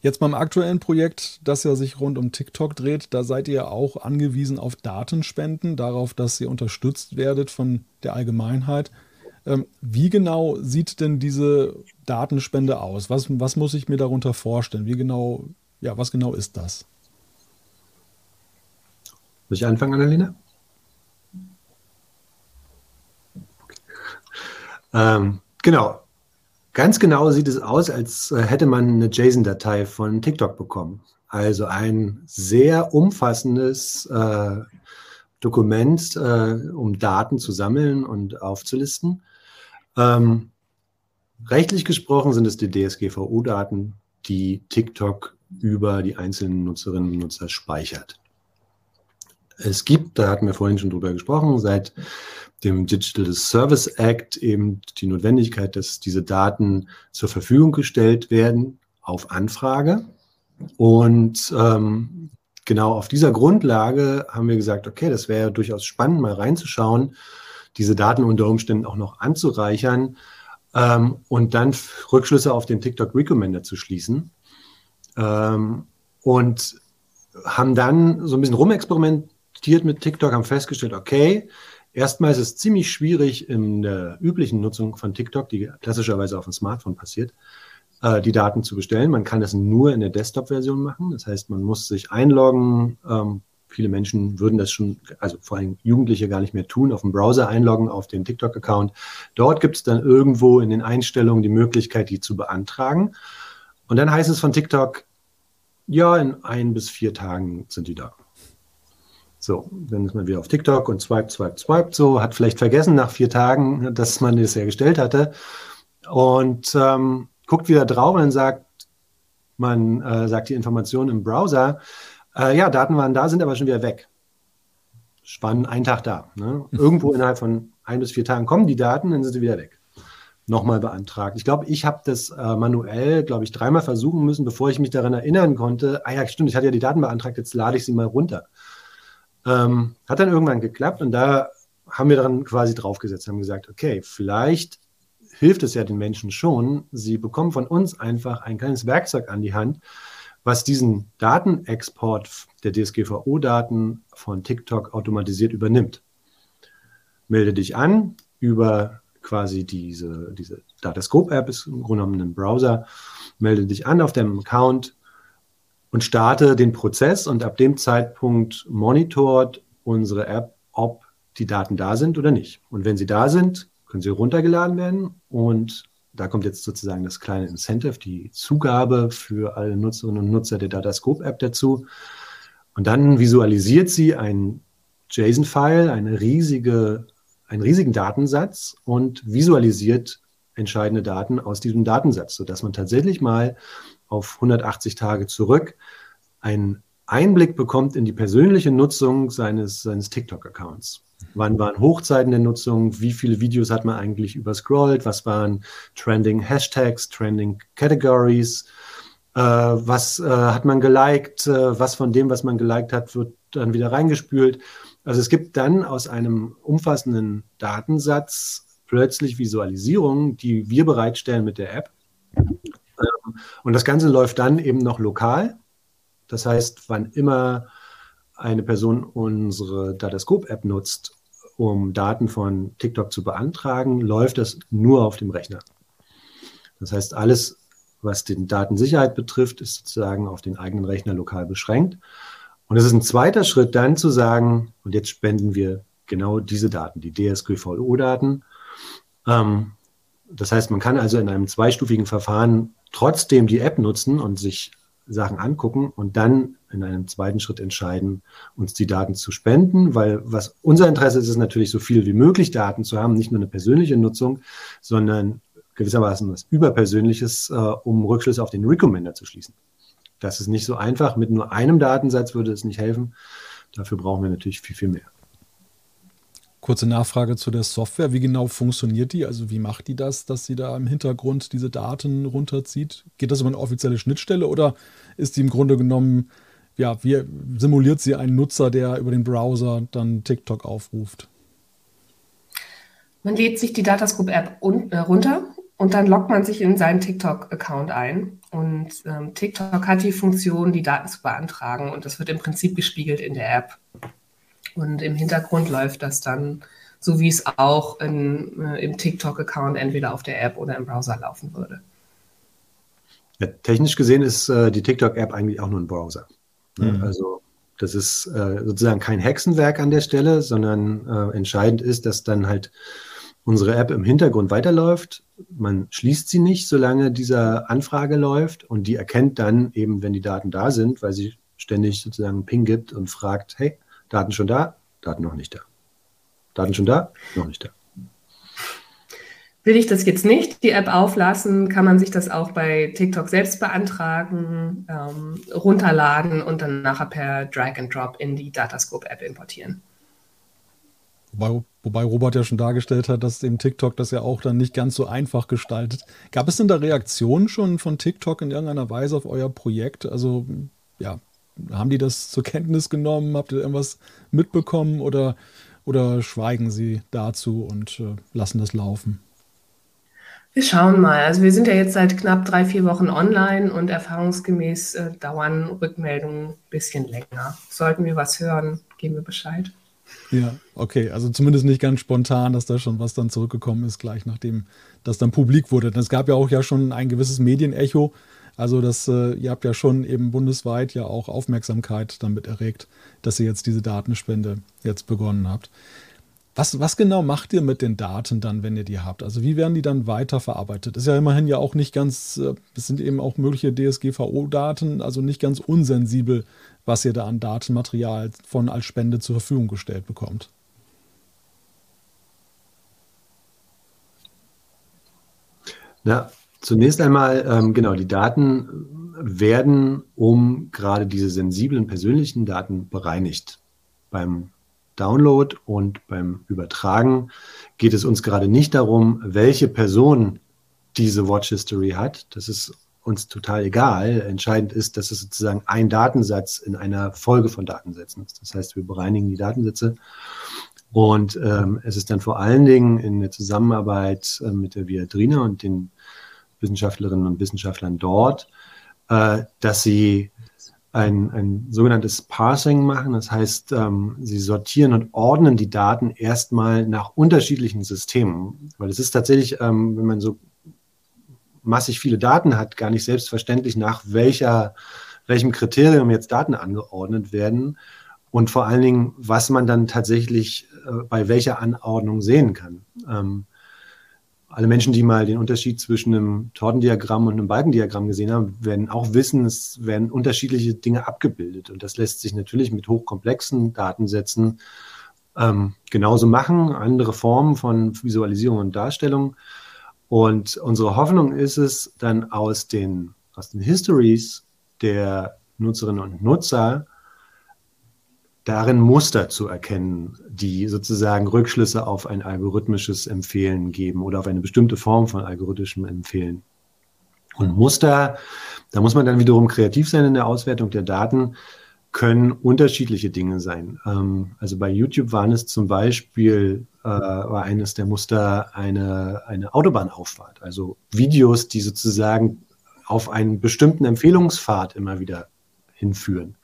Jetzt beim aktuellen Projekt, das ja sich rund um TikTok dreht, da seid ihr auch angewiesen auf Datenspenden, darauf, dass ihr unterstützt werdet von der Allgemeinheit. Ähm, wie genau sieht denn diese Datenspende aus? Was, was muss ich mir darunter vorstellen? Wie genau, ja, was genau ist das? Muss ich anfangen, Annalena? Ähm, genau. Ganz genau sieht es aus, als äh, hätte man eine JSON-Datei von TikTok bekommen. Also ein sehr umfassendes äh, Dokument, äh, um Daten zu sammeln und aufzulisten. Ähm, rechtlich gesprochen sind es die DSGVO-Daten, die TikTok über die einzelnen Nutzerinnen und Nutzer speichert. Es gibt, da hatten wir vorhin schon drüber gesprochen, seit dem Digital Service Act eben die Notwendigkeit, dass diese Daten zur Verfügung gestellt werden auf Anfrage. Und ähm, genau auf dieser Grundlage haben wir gesagt, okay, das wäre durchaus spannend, mal reinzuschauen, diese Daten unter Umständen auch noch anzureichern ähm, und dann Rückschlüsse auf den TikTok Recommender zu schließen. Ähm, und haben dann so ein bisschen rumexperimentiert mit TikTok, haben festgestellt, okay, erstmal ist es ziemlich schwierig in der üblichen Nutzung von TikTok, die klassischerweise auf dem Smartphone passiert, äh, die Daten zu bestellen. Man kann das nur in der Desktop-Version machen. Das heißt, man muss sich einloggen. Ähm, viele Menschen würden das schon, also vor allem Jugendliche gar nicht mehr tun, auf dem Browser einloggen, auf den TikTok-Account. Dort gibt es dann irgendwo in den Einstellungen die Möglichkeit, die zu beantragen. Und dann heißt es von TikTok, ja, in ein bis vier Tagen sind die da. So, dann ist man wieder auf TikTok und swipe, swipe, swipe, so, hat vielleicht vergessen nach vier Tagen, dass man das ja gestellt hatte. Und ähm, guckt wieder drauf und dann sagt man, äh, sagt die Information im Browser, äh, ja, Daten waren da, sind aber schon wieder weg. Spannend, ein Tag da. Ne? Irgendwo innerhalb von ein bis vier Tagen kommen die Daten, dann sind sie wieder weg. Nochmal beantragt. Ich glaube, ich habe das äh, manuell, glaube ich, dreimal versuchen müssen, bevor ich mich daran erinnern konnte. Ah ja, stimmt, ich hatte ja die Daten beantragt, jetzt lade ich sie mal runter. Ähm, hat dann irgendwann geklappt und da haben wir dann quasi draufgesetzt, haben gesagt, okay, vielleicht hilft es ja den Menschen schon. Sie bekommen von uns einfach ein kleines Werkzeug an die Hand, was diesen Datenexport der DSGVO-Daten von TikTok automatisiert übernimmt. Melde dich an über quasi diese, diese Datascope-App, ist im Grunde genommen ein Browser, melde dich an auf deinem Account und starte den Prozess und ab dem Zeitpunkt monitort unsere App, ob die Daten da sind oder nicht. Und wenn sie da sind, können sie runtergeladen werden und da kommt jetzt sozusagen das kleine Incentive, die Zugabe für alle Nutzerinnen und Nutzer der Datascope-App dazu. Und dann visualisiert sie ein JSON-File, eine riesige, einen riesigen Datensatz und visualisiert entscheidende Daten aus diesem Datensatz, sodass man tatsächlich mal auf 180 Tage zurück einen Einblick bekommt in die persönliche Nutzung seines, seines TikTok-Accounts. Wann waren Hochzeiten der Nutzung? Wie viele Videos hat man eigentlich überscrollt? Was waren Trending Hashtags, Trending Categories? Äh, was äh, hat man geliked? Äh, was von dem, was man geliked hat, wird dann wieder reingespült? Also es gibt dann aus einem umfassenden Datensatz plötzlich Visualisierungen, die wir bereitstellen mit der App. Ähm, und das Ganze läuft dann eben noch lokal. Das heißt, wann immer eine Person unsere Datascope-App nutzt, um Daten von TikTok zu beantragen, läuft das nur auf dem Rechner. Das heißt, alles, was den Datensicherheit betrifft, ist sozusagen auf den eigenen Rechner lokal beschränkt. Und es ist ein zweiter Schritt dann zu sagen, und jetzt spenden wir genau diese Daten, die DSGVO-Daten. Ähm, das heißt, man kann also in einem zweistufigen Verfahren trotzdem die App nutzen und sich Sachen angucken und dann in einem zweiten Schritt entscheiden, uns die Daten zu spenden, weil was unser Interesse ist, ist natürlich so viel wie möglich Daten zu haben, nicht nur eine persönliche Nutzung, sondern gewissermaßen was Überpersönliches, äh, um Rückschlüsse auf den Recommender zu schließen. Das ist nicht so einfach. Mit nur einem Datensatz würde es nicht helfen. Dafür brauchen wir natürlich viel, viel mehr. Kurze Nachfrage zu der Software. Wie genau funktioniert die? Also wie macht die das, dass sie da im Hintergrund diese Daten runterzieht? Geht das über eine offizielle Schnittstelle oder ist die im Grunde genommen, ja, wie simuliert sie einen Nutzer, der über den Browser dann TikTok aufruft? Man lädt sich die Datascope-App äh, runter und dann loggt man sich in seinen TikTok-Account ein. Und ähm, TikTok hat die Funktion, die Daten zu beantragen und das wird im Prinzip gespiegelt in der App. Und im Hintergrund läuft das dann, so wie es auch in, äh, im TikTok-Account entweder auf der App oder im Browser laufen würde. Ja, technisch gesehen ist äh, die TikTok-App eigentlich auch nur ein Browser. Ne? Mhm. Also das ist äh, sozusagen kein Hexenwerk an der Stelle, sondern äh, entscheidend ist, dass dann halt unsere App im Hintergrund weiterläuft man schließt sie nicht, solange diese Anfrage läuft und die erkennt dann eben, wenn die Daten da sind, weil sie ständig sozusagen einen Ping gibt und fragt, hey, Daten schon da, Daten noch nicht da. Daten schon da, noch nicht da. Will ich das jetzt nicht, die App auflassen, kann man sich das auch bei TikTok selbst beantragen, ähm, runterladen und dann nachher per Drag and Drop in die Datascope-App importieren. Wobei, wobei Robert ja schon dargestellt hat, dass eben TikTok das ja auch dann nicht ganz so einfach gestaltet. Gab es denn da Reaktionen schon von TikTok in irgendeiner Weise auf euer Projekt? Also, ja, haben die das zur Kenntnis genommen? Habt ihr irgendwas mitbekommen oder, oder schweigen sie dazu und äh, lassen das laufen? Wir schauen mal. Also wir sind ja jetzt seit knapp drei, vier Wochen online und erfahrungsgemäß äh, dauern Rückmeldungen ein bisschen länger. Sollten wir was hören, geben wir Bescheid. Ja, okay. Also zumindest nicht ganz spontan, dass da schon was dann zurückgekommen ist, gleich nachdem das dann publik wurde. Es gab ja auch ja schon ein gewisses Medienecho. Also das, äh, ihr habt ja schon eben bundesweit ja auch Aufmerksamkeit damit erregt, dass ihr jetzt diese Datenspende jetzt begonnen habt. Was, was genau macht ihr mit den Daten dann, wenn ihr die habt? Also wie werden die dann weiterverarbeitet? Ist ja immerhin ja auch nicht ganz, äh, es sind eben auch mögliche DSGVO-Daten, also nicht ganz unsensibel, was ihr da an Datenmaterial von als Spende zur Verfügung gestellt bekommt. Na, zunächst einmal, ähm, genau, die Daten werden um gerade diese sensiblen persönlichen Daten bereinigt. Beim Download und beim Übertragen geht es uns gerade nicht darum, welche Person diese Watch History hat. Das ist uns total egal. Entscheidend ist, dass es sozusagen ein Datensatz in einer Folge von Datensätzen ist. Das heißt, wir bereinigen die Datensätze und ähm, es ist dann vor allen Dingen in der Zusammenarbeit äh, mit der Viadrina und den Wissenschaftlerinnen und Wissenschaftlern dort, äh, dass sie ein, ein sogenanntes Parsing machen. Das heißt, ähm, sie sortieren und ordnen die Daten erstmal nach unterschiedlichen Systemen. Weil es ist tatsächlich, ähm, wenn man so massig viele Daten hat, gar nicht selbstverständlich, nach welcher, welchem Kriterium jetzt Daten angeordnet werden und vor allen Dingen, was man dann tatsächlich äh, bei welcher Anordnung sehen kann. Ähm, alle Menschen, die mal den Unterschied zwischen einem Tortendiagramm und einem Balkendiagramm gesehen haben, werden auch wissen, es werden unterschiedliche Dinge abgebildet. Und das lässt sich natürlich mit hochkomplexen Datensätzen ähm, genauso machen, andere Formen von Visualisierung und Darstellung. Und unsere Hoffnung ist es, dann aus den, aus den Histories der Nutzerinnen und Nutzer darin Muster zu erkennen, die sozusagen Rückschlüsse auf ein algorithmisches Empfehlen geben oder auf eine bestimmte Form von algorithmischem Empfehlen. Und Muster, da muss man dann wiederum kreativ sein in der Auswertung der Daten, können unterschiedliche Dinge sein. Ähm, also bei YouTube waren es zum Beispiel, äh, war eines der Muster eine, eine Autobahnauffahrt, also Videos, die sozusagen auf einen bestimmten Empfehlungspfad immer wieder hinführen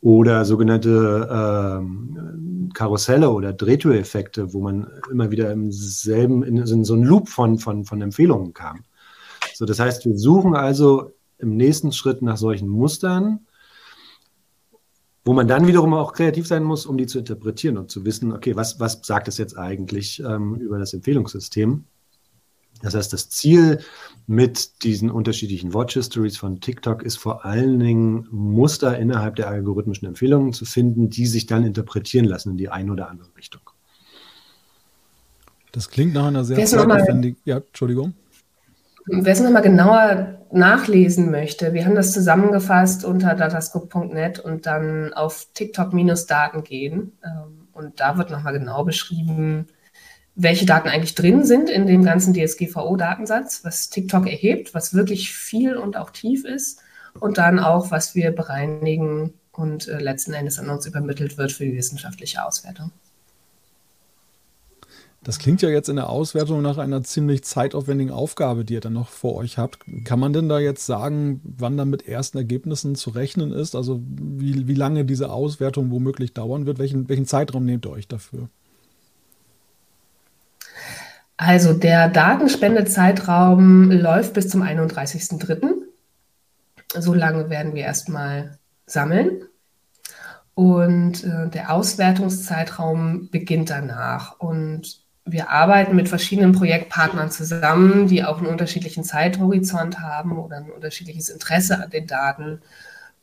oder sogenannte ähm, Karusselle oder Drehtüreffekte, wo man immer wieder im selben, in, in so einen Loop von, von, von Empfehlungen kam. So, das heißt, wir suchen also im nächsten Schritt nach solchen Mustern, wo man dann wiederum auch kreativ sein muss, um die zu interpretieren und zu wissen, okay, was, was sagt es jetzt eigentlich ähm, über das Empfehlungssystem? Das heißt, das Ziel mit diesen unterschiedlichen Watch Histories von TikTok ist vor allen Dingen Muster innerhalb der algorithmischen Empfehlungen zu finden, die sich dann interpretieren lassen in die eine oder andere Richtung. Das klingt nach einer sehr zeitaufwendigen. Ja, Entschuldigung. Wer es nochmal genauer nachlesen möchte, wir haben das zusammengefasst unter datascope.net und dann auf TikTok-Daten gehen. Ähm, und da wird nochmal genau beschrieben, welche Daten eigentlich drin sind in dem ganzen DSGVO-Datensatz, was TikTok erhebt, was wirklich viel und auch tief ist und dann auch, was wir bereinigen und äh, letzten Endes an uns übermittelt wird für die wissenschaftliche Auswertung. Das klingt ja jetzt in der Auswertung nach einer ziemlich zeitaufwendigen Aufgabe, die ihr dann noch vor euch habt. Kann man denn da jetzt sagen, wann dann mit ersten Ergebnissen zu rechnen ist? Also wie, wie lange diese Auswertung womöglich dauern wird? Welchen, welchen Zeitraum nehmt ihr euch dafür? Also der Datenspendezeitraum läuft bis zum 31.03. So lange werden wir erstmal sammeln. Und äh, der Auswertungszeitraum beginnt danach. Und wir arbeiten mit verschiedenen Projektpartnern zusammen, die auch einen unterschiedlichen Zeithorizont haben oder ein unterschiedliches Interesse an den Daten.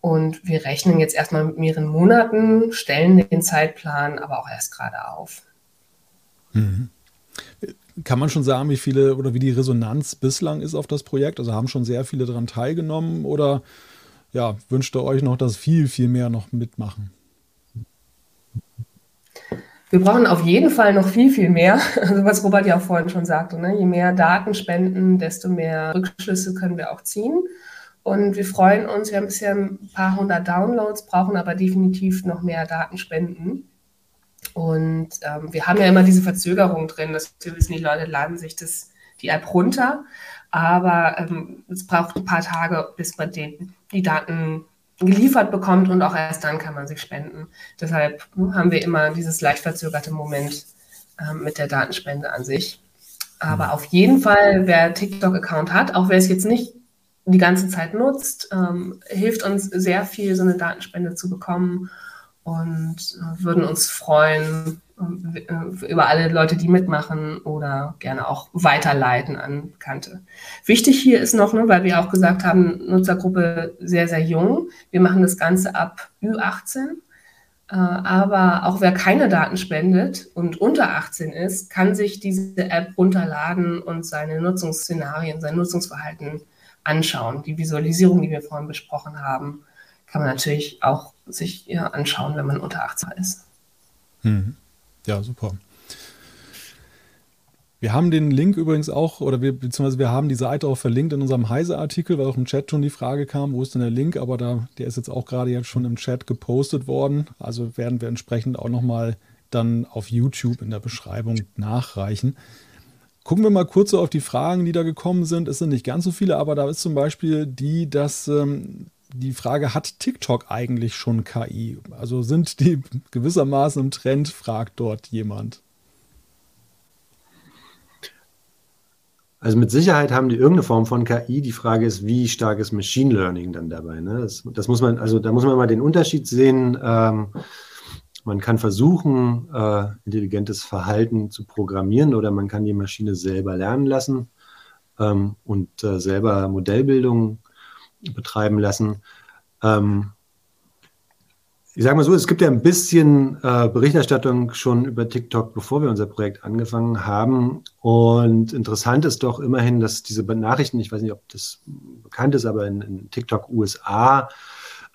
Und wir rechnen jetzt erstmal mit mehreren Monaten, stellen den Zeitplan aber auch erst gerade auf. Mhm. Kann man schon sagen, wie viele oder wie die Resonanz bislang ist auf das Projekt? Also haben schon sehr viele daran teilgenommen oder ja, wünscht ihr euch noch, dass viel, viel mehr noch mitmachen? Wir brauchen auf jeden Fall noch viel, viel mehr. Also was Robert ja auch vorhin schon sagte, ne? je mehr Daten spenden, desto mehr Rückschlüsse können wir auch ziehen. Und wir freuen uns, wir haben bisher ein paar hundert Downloads, brauchen aber definitiv noch mehr Datenspenden. Und ähm, wir haben ja immer diese Verzögerung drin, dass wir wissen, die Leute laden sich das, die App runter, aber ähm, es braucht ein paar Tage, bis man den, die Daten geliefert bekommt und auch erst dann kann man sich spenden. Deshalb haben wir immer dieses leicht verzögerte Moment äh, mit der Datenspende an sich. Aber auf jeden Fall, wer TikTok-Account hat, auch wer es jetzt nicht die ganze Zeit nutzt, ähm, hilft uns sehr viel, so eine Datenspende zu bekommen und äh, würden uns freuen, äh, über alle Leute, die mitmachen oder gerne auch weiterleiten an Bekannte. Wichtig hier ist noch, ne, weil wir auch gesagt haben, Nutzergruppe sehr, sehr jung. Wir machen das Ganze ab Ü18. Äh, aber auch wer keine Daten spendet und unter 18 ist, kann sich diese App runterladen und seine Nutzungsszenarien, sein Nutzungsverhalten anschauen. Die Visualisierung, die wir vorhin besprochen haben, kann man natürlich auch sich ja, anschauen, wenn man unter 18 ist. Mhm. Ja, super. Wir haben den Link übrigens auch, oder wir, beziehungsweise wir haben die Seite auch verlinkt in unserem Heise-Artikel, weil auch im Chat schon die Frage kam, wo ist denn der Link? Aber da, der ist jetzt auch gerade jetzt schon im Chat gepostet worden. Also werden wir entsprechend auch nochmal dann auf YouTube in der Beschreibung nachreichen. Gucken wir mal kurz so auf die Fragen, die da gekommen sind. Es sind nicht ganz so viele, aber da ist zum Beispiel die, dass ähm, die Frage, hat TikTok eigentlich schon KI? Also sind die gewissermaßen im Trend, fragt dort jemand. Also mit Sicherheit haben die irgendeine Form von KI. Die Frage ist, wie stark ist Machine Learning dann dabei? Ne? Das, das, muss man, also da muss man mal den Unterschied sehen. Ähm, man kann versuchen, äh, intelligentes Verhalten zu programmieren oder man kann die Maschine selber lernen lassen ähm, und äh, selber Modellbildung betreiben lassen. Ähm, ich sage mal so, es gibt ja ein bisschen äh, Berichterstattung schon über TikTok, bevor wir unser Projekt angefangen haben. Und interessant ist doch immerhin, dass diese Nachrichten, ich weiß nicht, ob das bekannt ist, aber in, in TikTok USA,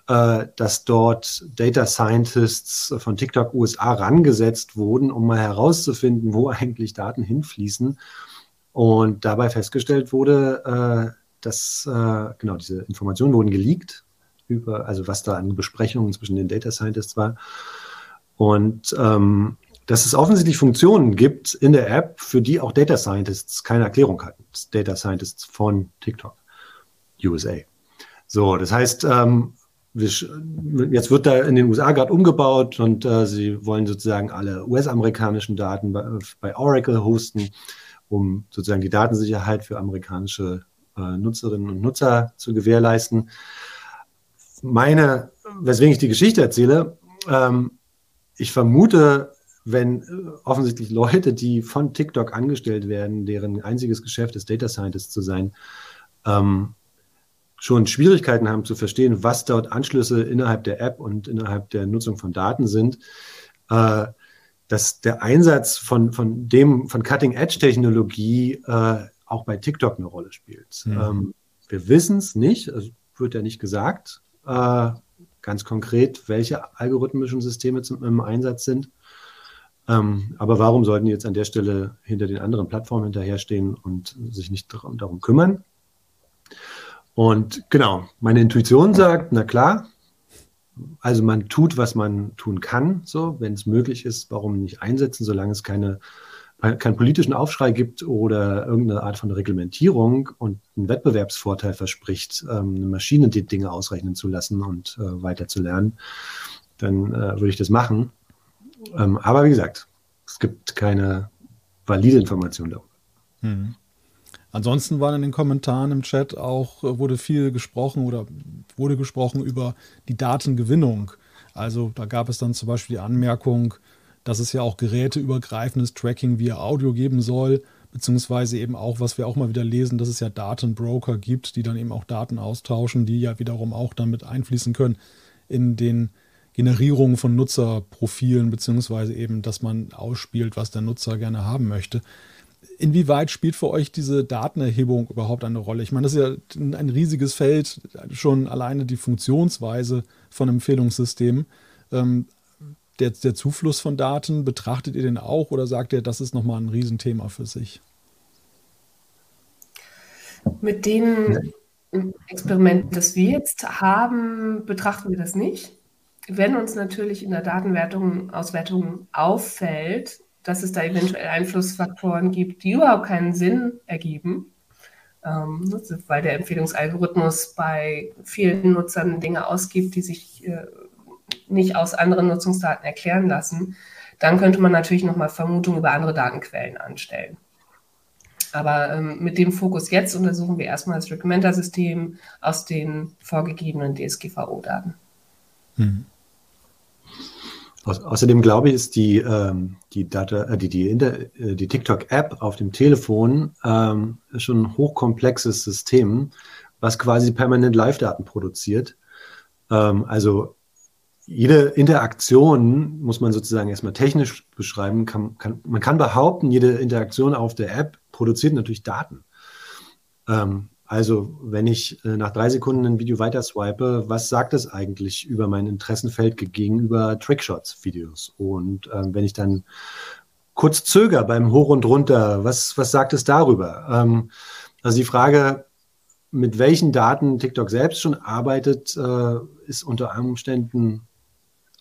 äh, dass dort Data Scientists von TikTok USA rangesetzt wurden, um mal herauszufinden, wo eigentlich Daten hinfließen. Und dabei festgestellt wurde, äh, dass äh, genau diese Informationen wurden geleakt über, also was da an Besprechungen zwischen den Data Scientists war. Und ähm, dass es offensichtlich Funktionen gibt in der App, für die auch Data Scientists keine Erklärung hatten. Data Scientists von TikTok, USA. So, das heißt, ähm, jetzt wird da in den USA gerade umgebaut und äh, sie wollen sozusagen alle US-amerikanischen Daten bei, bei, Oracle hosten, um sozusagen die Datensicherheit für amerikanische Nutzerinnen und Nutzer zu gewährleisten. Meine, weswegen ich die Geschichte erzähle, ähm, ich vermute, wenn äh, offensichtlich Leute, die von TikTok angestellt werden, deren einziges Geschäft ist, Data Scientist zu sein, ähm, schon Schwierigkeiten haben zu verstehen, was dort Anschlüsse innerhalb der App und innerhalb der Nutzung von Daten sind, äh, dass der Einsatz von, von dem, von Cutting-Edge-Technologie äh, auch bei TikTok eine Rolle spielt. Mhm. Ähm, wir wissen es nicht, also wird ja nicht gesagt, äh, ganz konkret, welche algorithmischen Systeme zum, im Einsatz sind. Ähm, aber warum sollten die jetzt an der Stelle hinter den anderen Plattformen hinterherstehen und sich nicht darum, darum kümmern? Und genau, meine Intuition sagt, na klar, also man tut, was man tun kann, so, wenn es möglich ist, warum nicht einsetzen, solange es keine keinen politischen Aufschrei gibt oder irgendeine Art von Reglementierung und einen Wettbewerbsvorteil verspricht, ähm, eine Maschine die Dinge ausrechnen zu lassen und äh, weiter zu lernen, dann äh, würde ich das machen. Ähm, aber wie gesagt, es gibt keine valide Information darüber. Hm. Ansonsten waren in den Kommentaren im Chat auch, äh, wurde viel gesprochen oder wurde gesprochen über die Datengewinnung. Also da gab es dann zum Beispiel die Anmerkung, dass es ja auch geräteübergreifendes Tracking via Audio geben soll, beziehungsweise eben auch, was wir auch mal wieder lesen, dass es ja Datenbroker gibt, die dann eben auch Daten austauschen, die ja wiederum auch damit einfließen können in den Generierungen von Nutzerprofilen, beziehungsweise eben, dass man ausspielt, was der Nutzer gerne haben möchte. Inwieweit spielt für euch diese Datenerhebung überhaupt eine Rolle? Ich meine, das ist ja ein riesiges Feld, schon alleine die Funktionsweise von Empfehlungssystemen. Der, der Zufluss von Daten, betrachtet ihr den auch oder sagt ihr, das ist nochmal ein Riesenthema für sich? Mit den Experimenten, das wir jetzt haben, betrachten wir das nicht. Wenn uns natürlich in der Datenwertung, Auswertung auffällt, dass es da eventuell Einflussfaktoren gibt, die überhaupt keinen Sinn ergeben, ähm, weil der Empfehlungsalgorithmus bei vielen Nutzern Dinge ausgibt, die sich äh, nicht aus anderen Nutzungsdaten erklären lassen, dann könnte man natürlich nochmal Vermutungen über andere Datenquellen anstellen. Aber ähm, mit dem Fokus jetzt untersuchen wir erstmal das Recommender-System aus den vorgegebenen DSGVO-Daten. Mhm. Außerdem glaube ich, ist die, ähm, die, Data, äh, die, die, äh, die TikTok-App auf dem Telefon ähm, schon ein hochkomplexes System, was quasi permanent Live-Daten produziert. Ähm, also jede Interaktion muss man sozusagen erstmal technisch beschreiben. Kann, kann, man kann behaupten, jede Interaktion auf der App produziert natürlich Daten. Ähm, also, wenn ich äh, nach drei Sekunden ein Video weiter swipe, was sagt es eigentlich über mein Interessenfeld gegenüber Trickshots-Videos? Und ähm, wenn ich dann kurz zöger beim Hoch und Runter, was, was sagt es darüber? Ähm, also die Frage, mit welchen Daten TikTok selbst schon arbeitet, äh, ist unter Umständen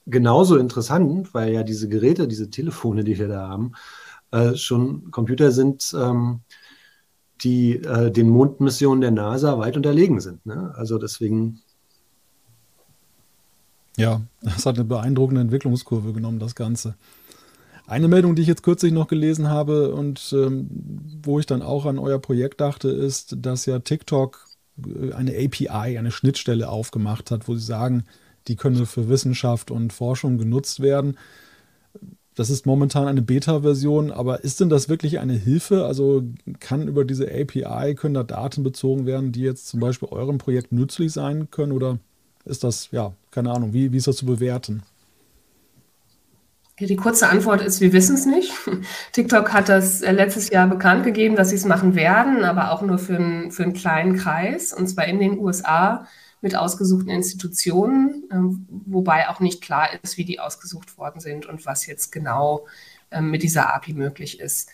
genauso interessant, weil ja diese Geräte, diese Telefone, die wir da haben, äh, schon Computer sind, ähm, die äh, den Mondmissionen der NASA weit unterlegen sind. Ne? Also deswegen. Ja, das hat eine beeindruckende Entwicklungskurve genommen, das Ganze. Eine Meldung, die ich jetzt kürzlich noch gelesen habe und ähm, wo ich dann auch an euer Projekt dachte, ist, dass ja TikTok äh, eine API, eine Schnittstelle aufgemacht hat, wo sie sagen, die können für Wissenschaft und Forschung genutzt werden. Das ist momentan eine Beta-Version, aber ist denn das wirklich eine Hilfe? Also kann über diese API, können da Daten bezogen werden, die jetzt zum Beispiel eurem Projekt nützlich sein können? Oder ist das, ja, keine Ahnung, wie, wie ist das zu bewerten? Die kurze Antwort ist, wir wissen es nicht. TikTok hat das äh, letztes Jahr bekannt gegeben, dass sie es machen werden, aber auch nur für, ein, für einen kleinen Kreis, und zwar in den USA mit ausgesuchten Institutionen, ähm, wobei auch nicht klar ist, wie die ausgesucht worden sind und was jetzt genau ähm, mit dieser API möglich ist.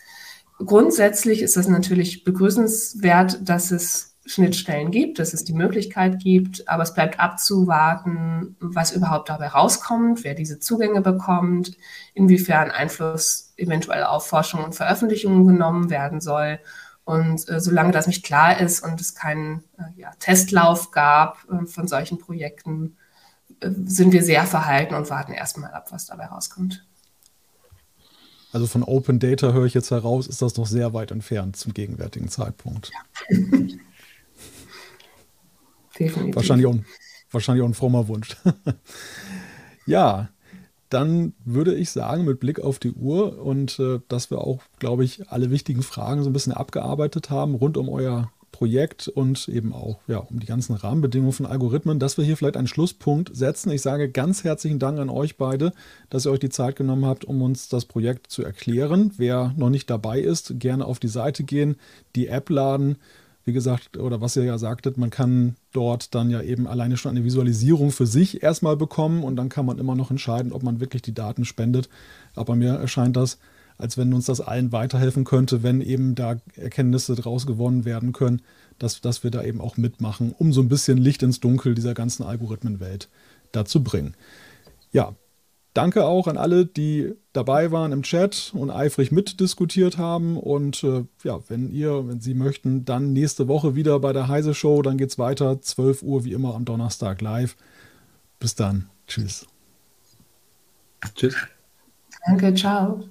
Grundsätzlich ist das natürlich begrüßenswert, dass es Schnittstellen gibt, dass es die Möglichkeit gibt, aber es bleibt abzuwarten, was überhaupt dabei rauskommt, wer diese Zugänge bekommt, inwiefern Einfluss eventuell auf Forschung und Veröffentlichungen genommen werden soll und äh, solange das nicht klar ist und es keinen äh, ja, Testlauf gab äh, von solchen Projekten, äh, sind wir sehr verhalten und warten erstmal ab, was dabei rauskommt. Also von Open Data höre ich jetzt heraus, ist das noch sehr weit entfernt zum gegenwärtigen Zeitpunkt. Ja. Definitiv. Wahrscheinlich auch, wahrscheinlich auch ein frommer Wunsch. ja, dann würde ich sagen, mit Blick auf die Uhr und äh, dass wir auch, glaube ich, alle wichtigen Fragen so ein bisschen abgearbeitet haben rund um euer Projekt und eben auch ja, um die ganzen Rahmenbedingungen von Algorithmen, dass wir hier vielleicht einen Schlusspunkt setzen. Ich sage ganz herzlichen Dank an euch beide, dass ihr euch die Zeit genommen habt, um uns das Projekt zu erklären. Wer noch nicht dabei ist, gerne auf die Seite gehen, die App laden wie gesagt, oder was ihr ja sagtet, man kann dort dann ja eben alleine schon eine Visualisierung für sich erstmal bekommen und dann kann man immer noch entscheiden, ob man wirklich die Daten spendet. Aber mir erscheint das, als wenn uns das allen weiterhelfen könnte, wenn eben da Erkenntnisse daraus gewonnen werden können, dass, dass wir da eben auch mitmachen, um so ein bisschen Licht ins Dunkel dieser ganzen Algorithmenwelt da zu bringen. Ja, Danke auch an alle, die dabei waren im Chat und eifrig mitdiskutiert haben. Und äh, ja, wenn ihr, wenn Sie möchten, dann nächste Woche wieder bei der Heise Show. Dann geht es weiter, 12 Uhr wie immer am Donnerstag live. Bis dann. Tschüss. Tschüss. Danke, ciao.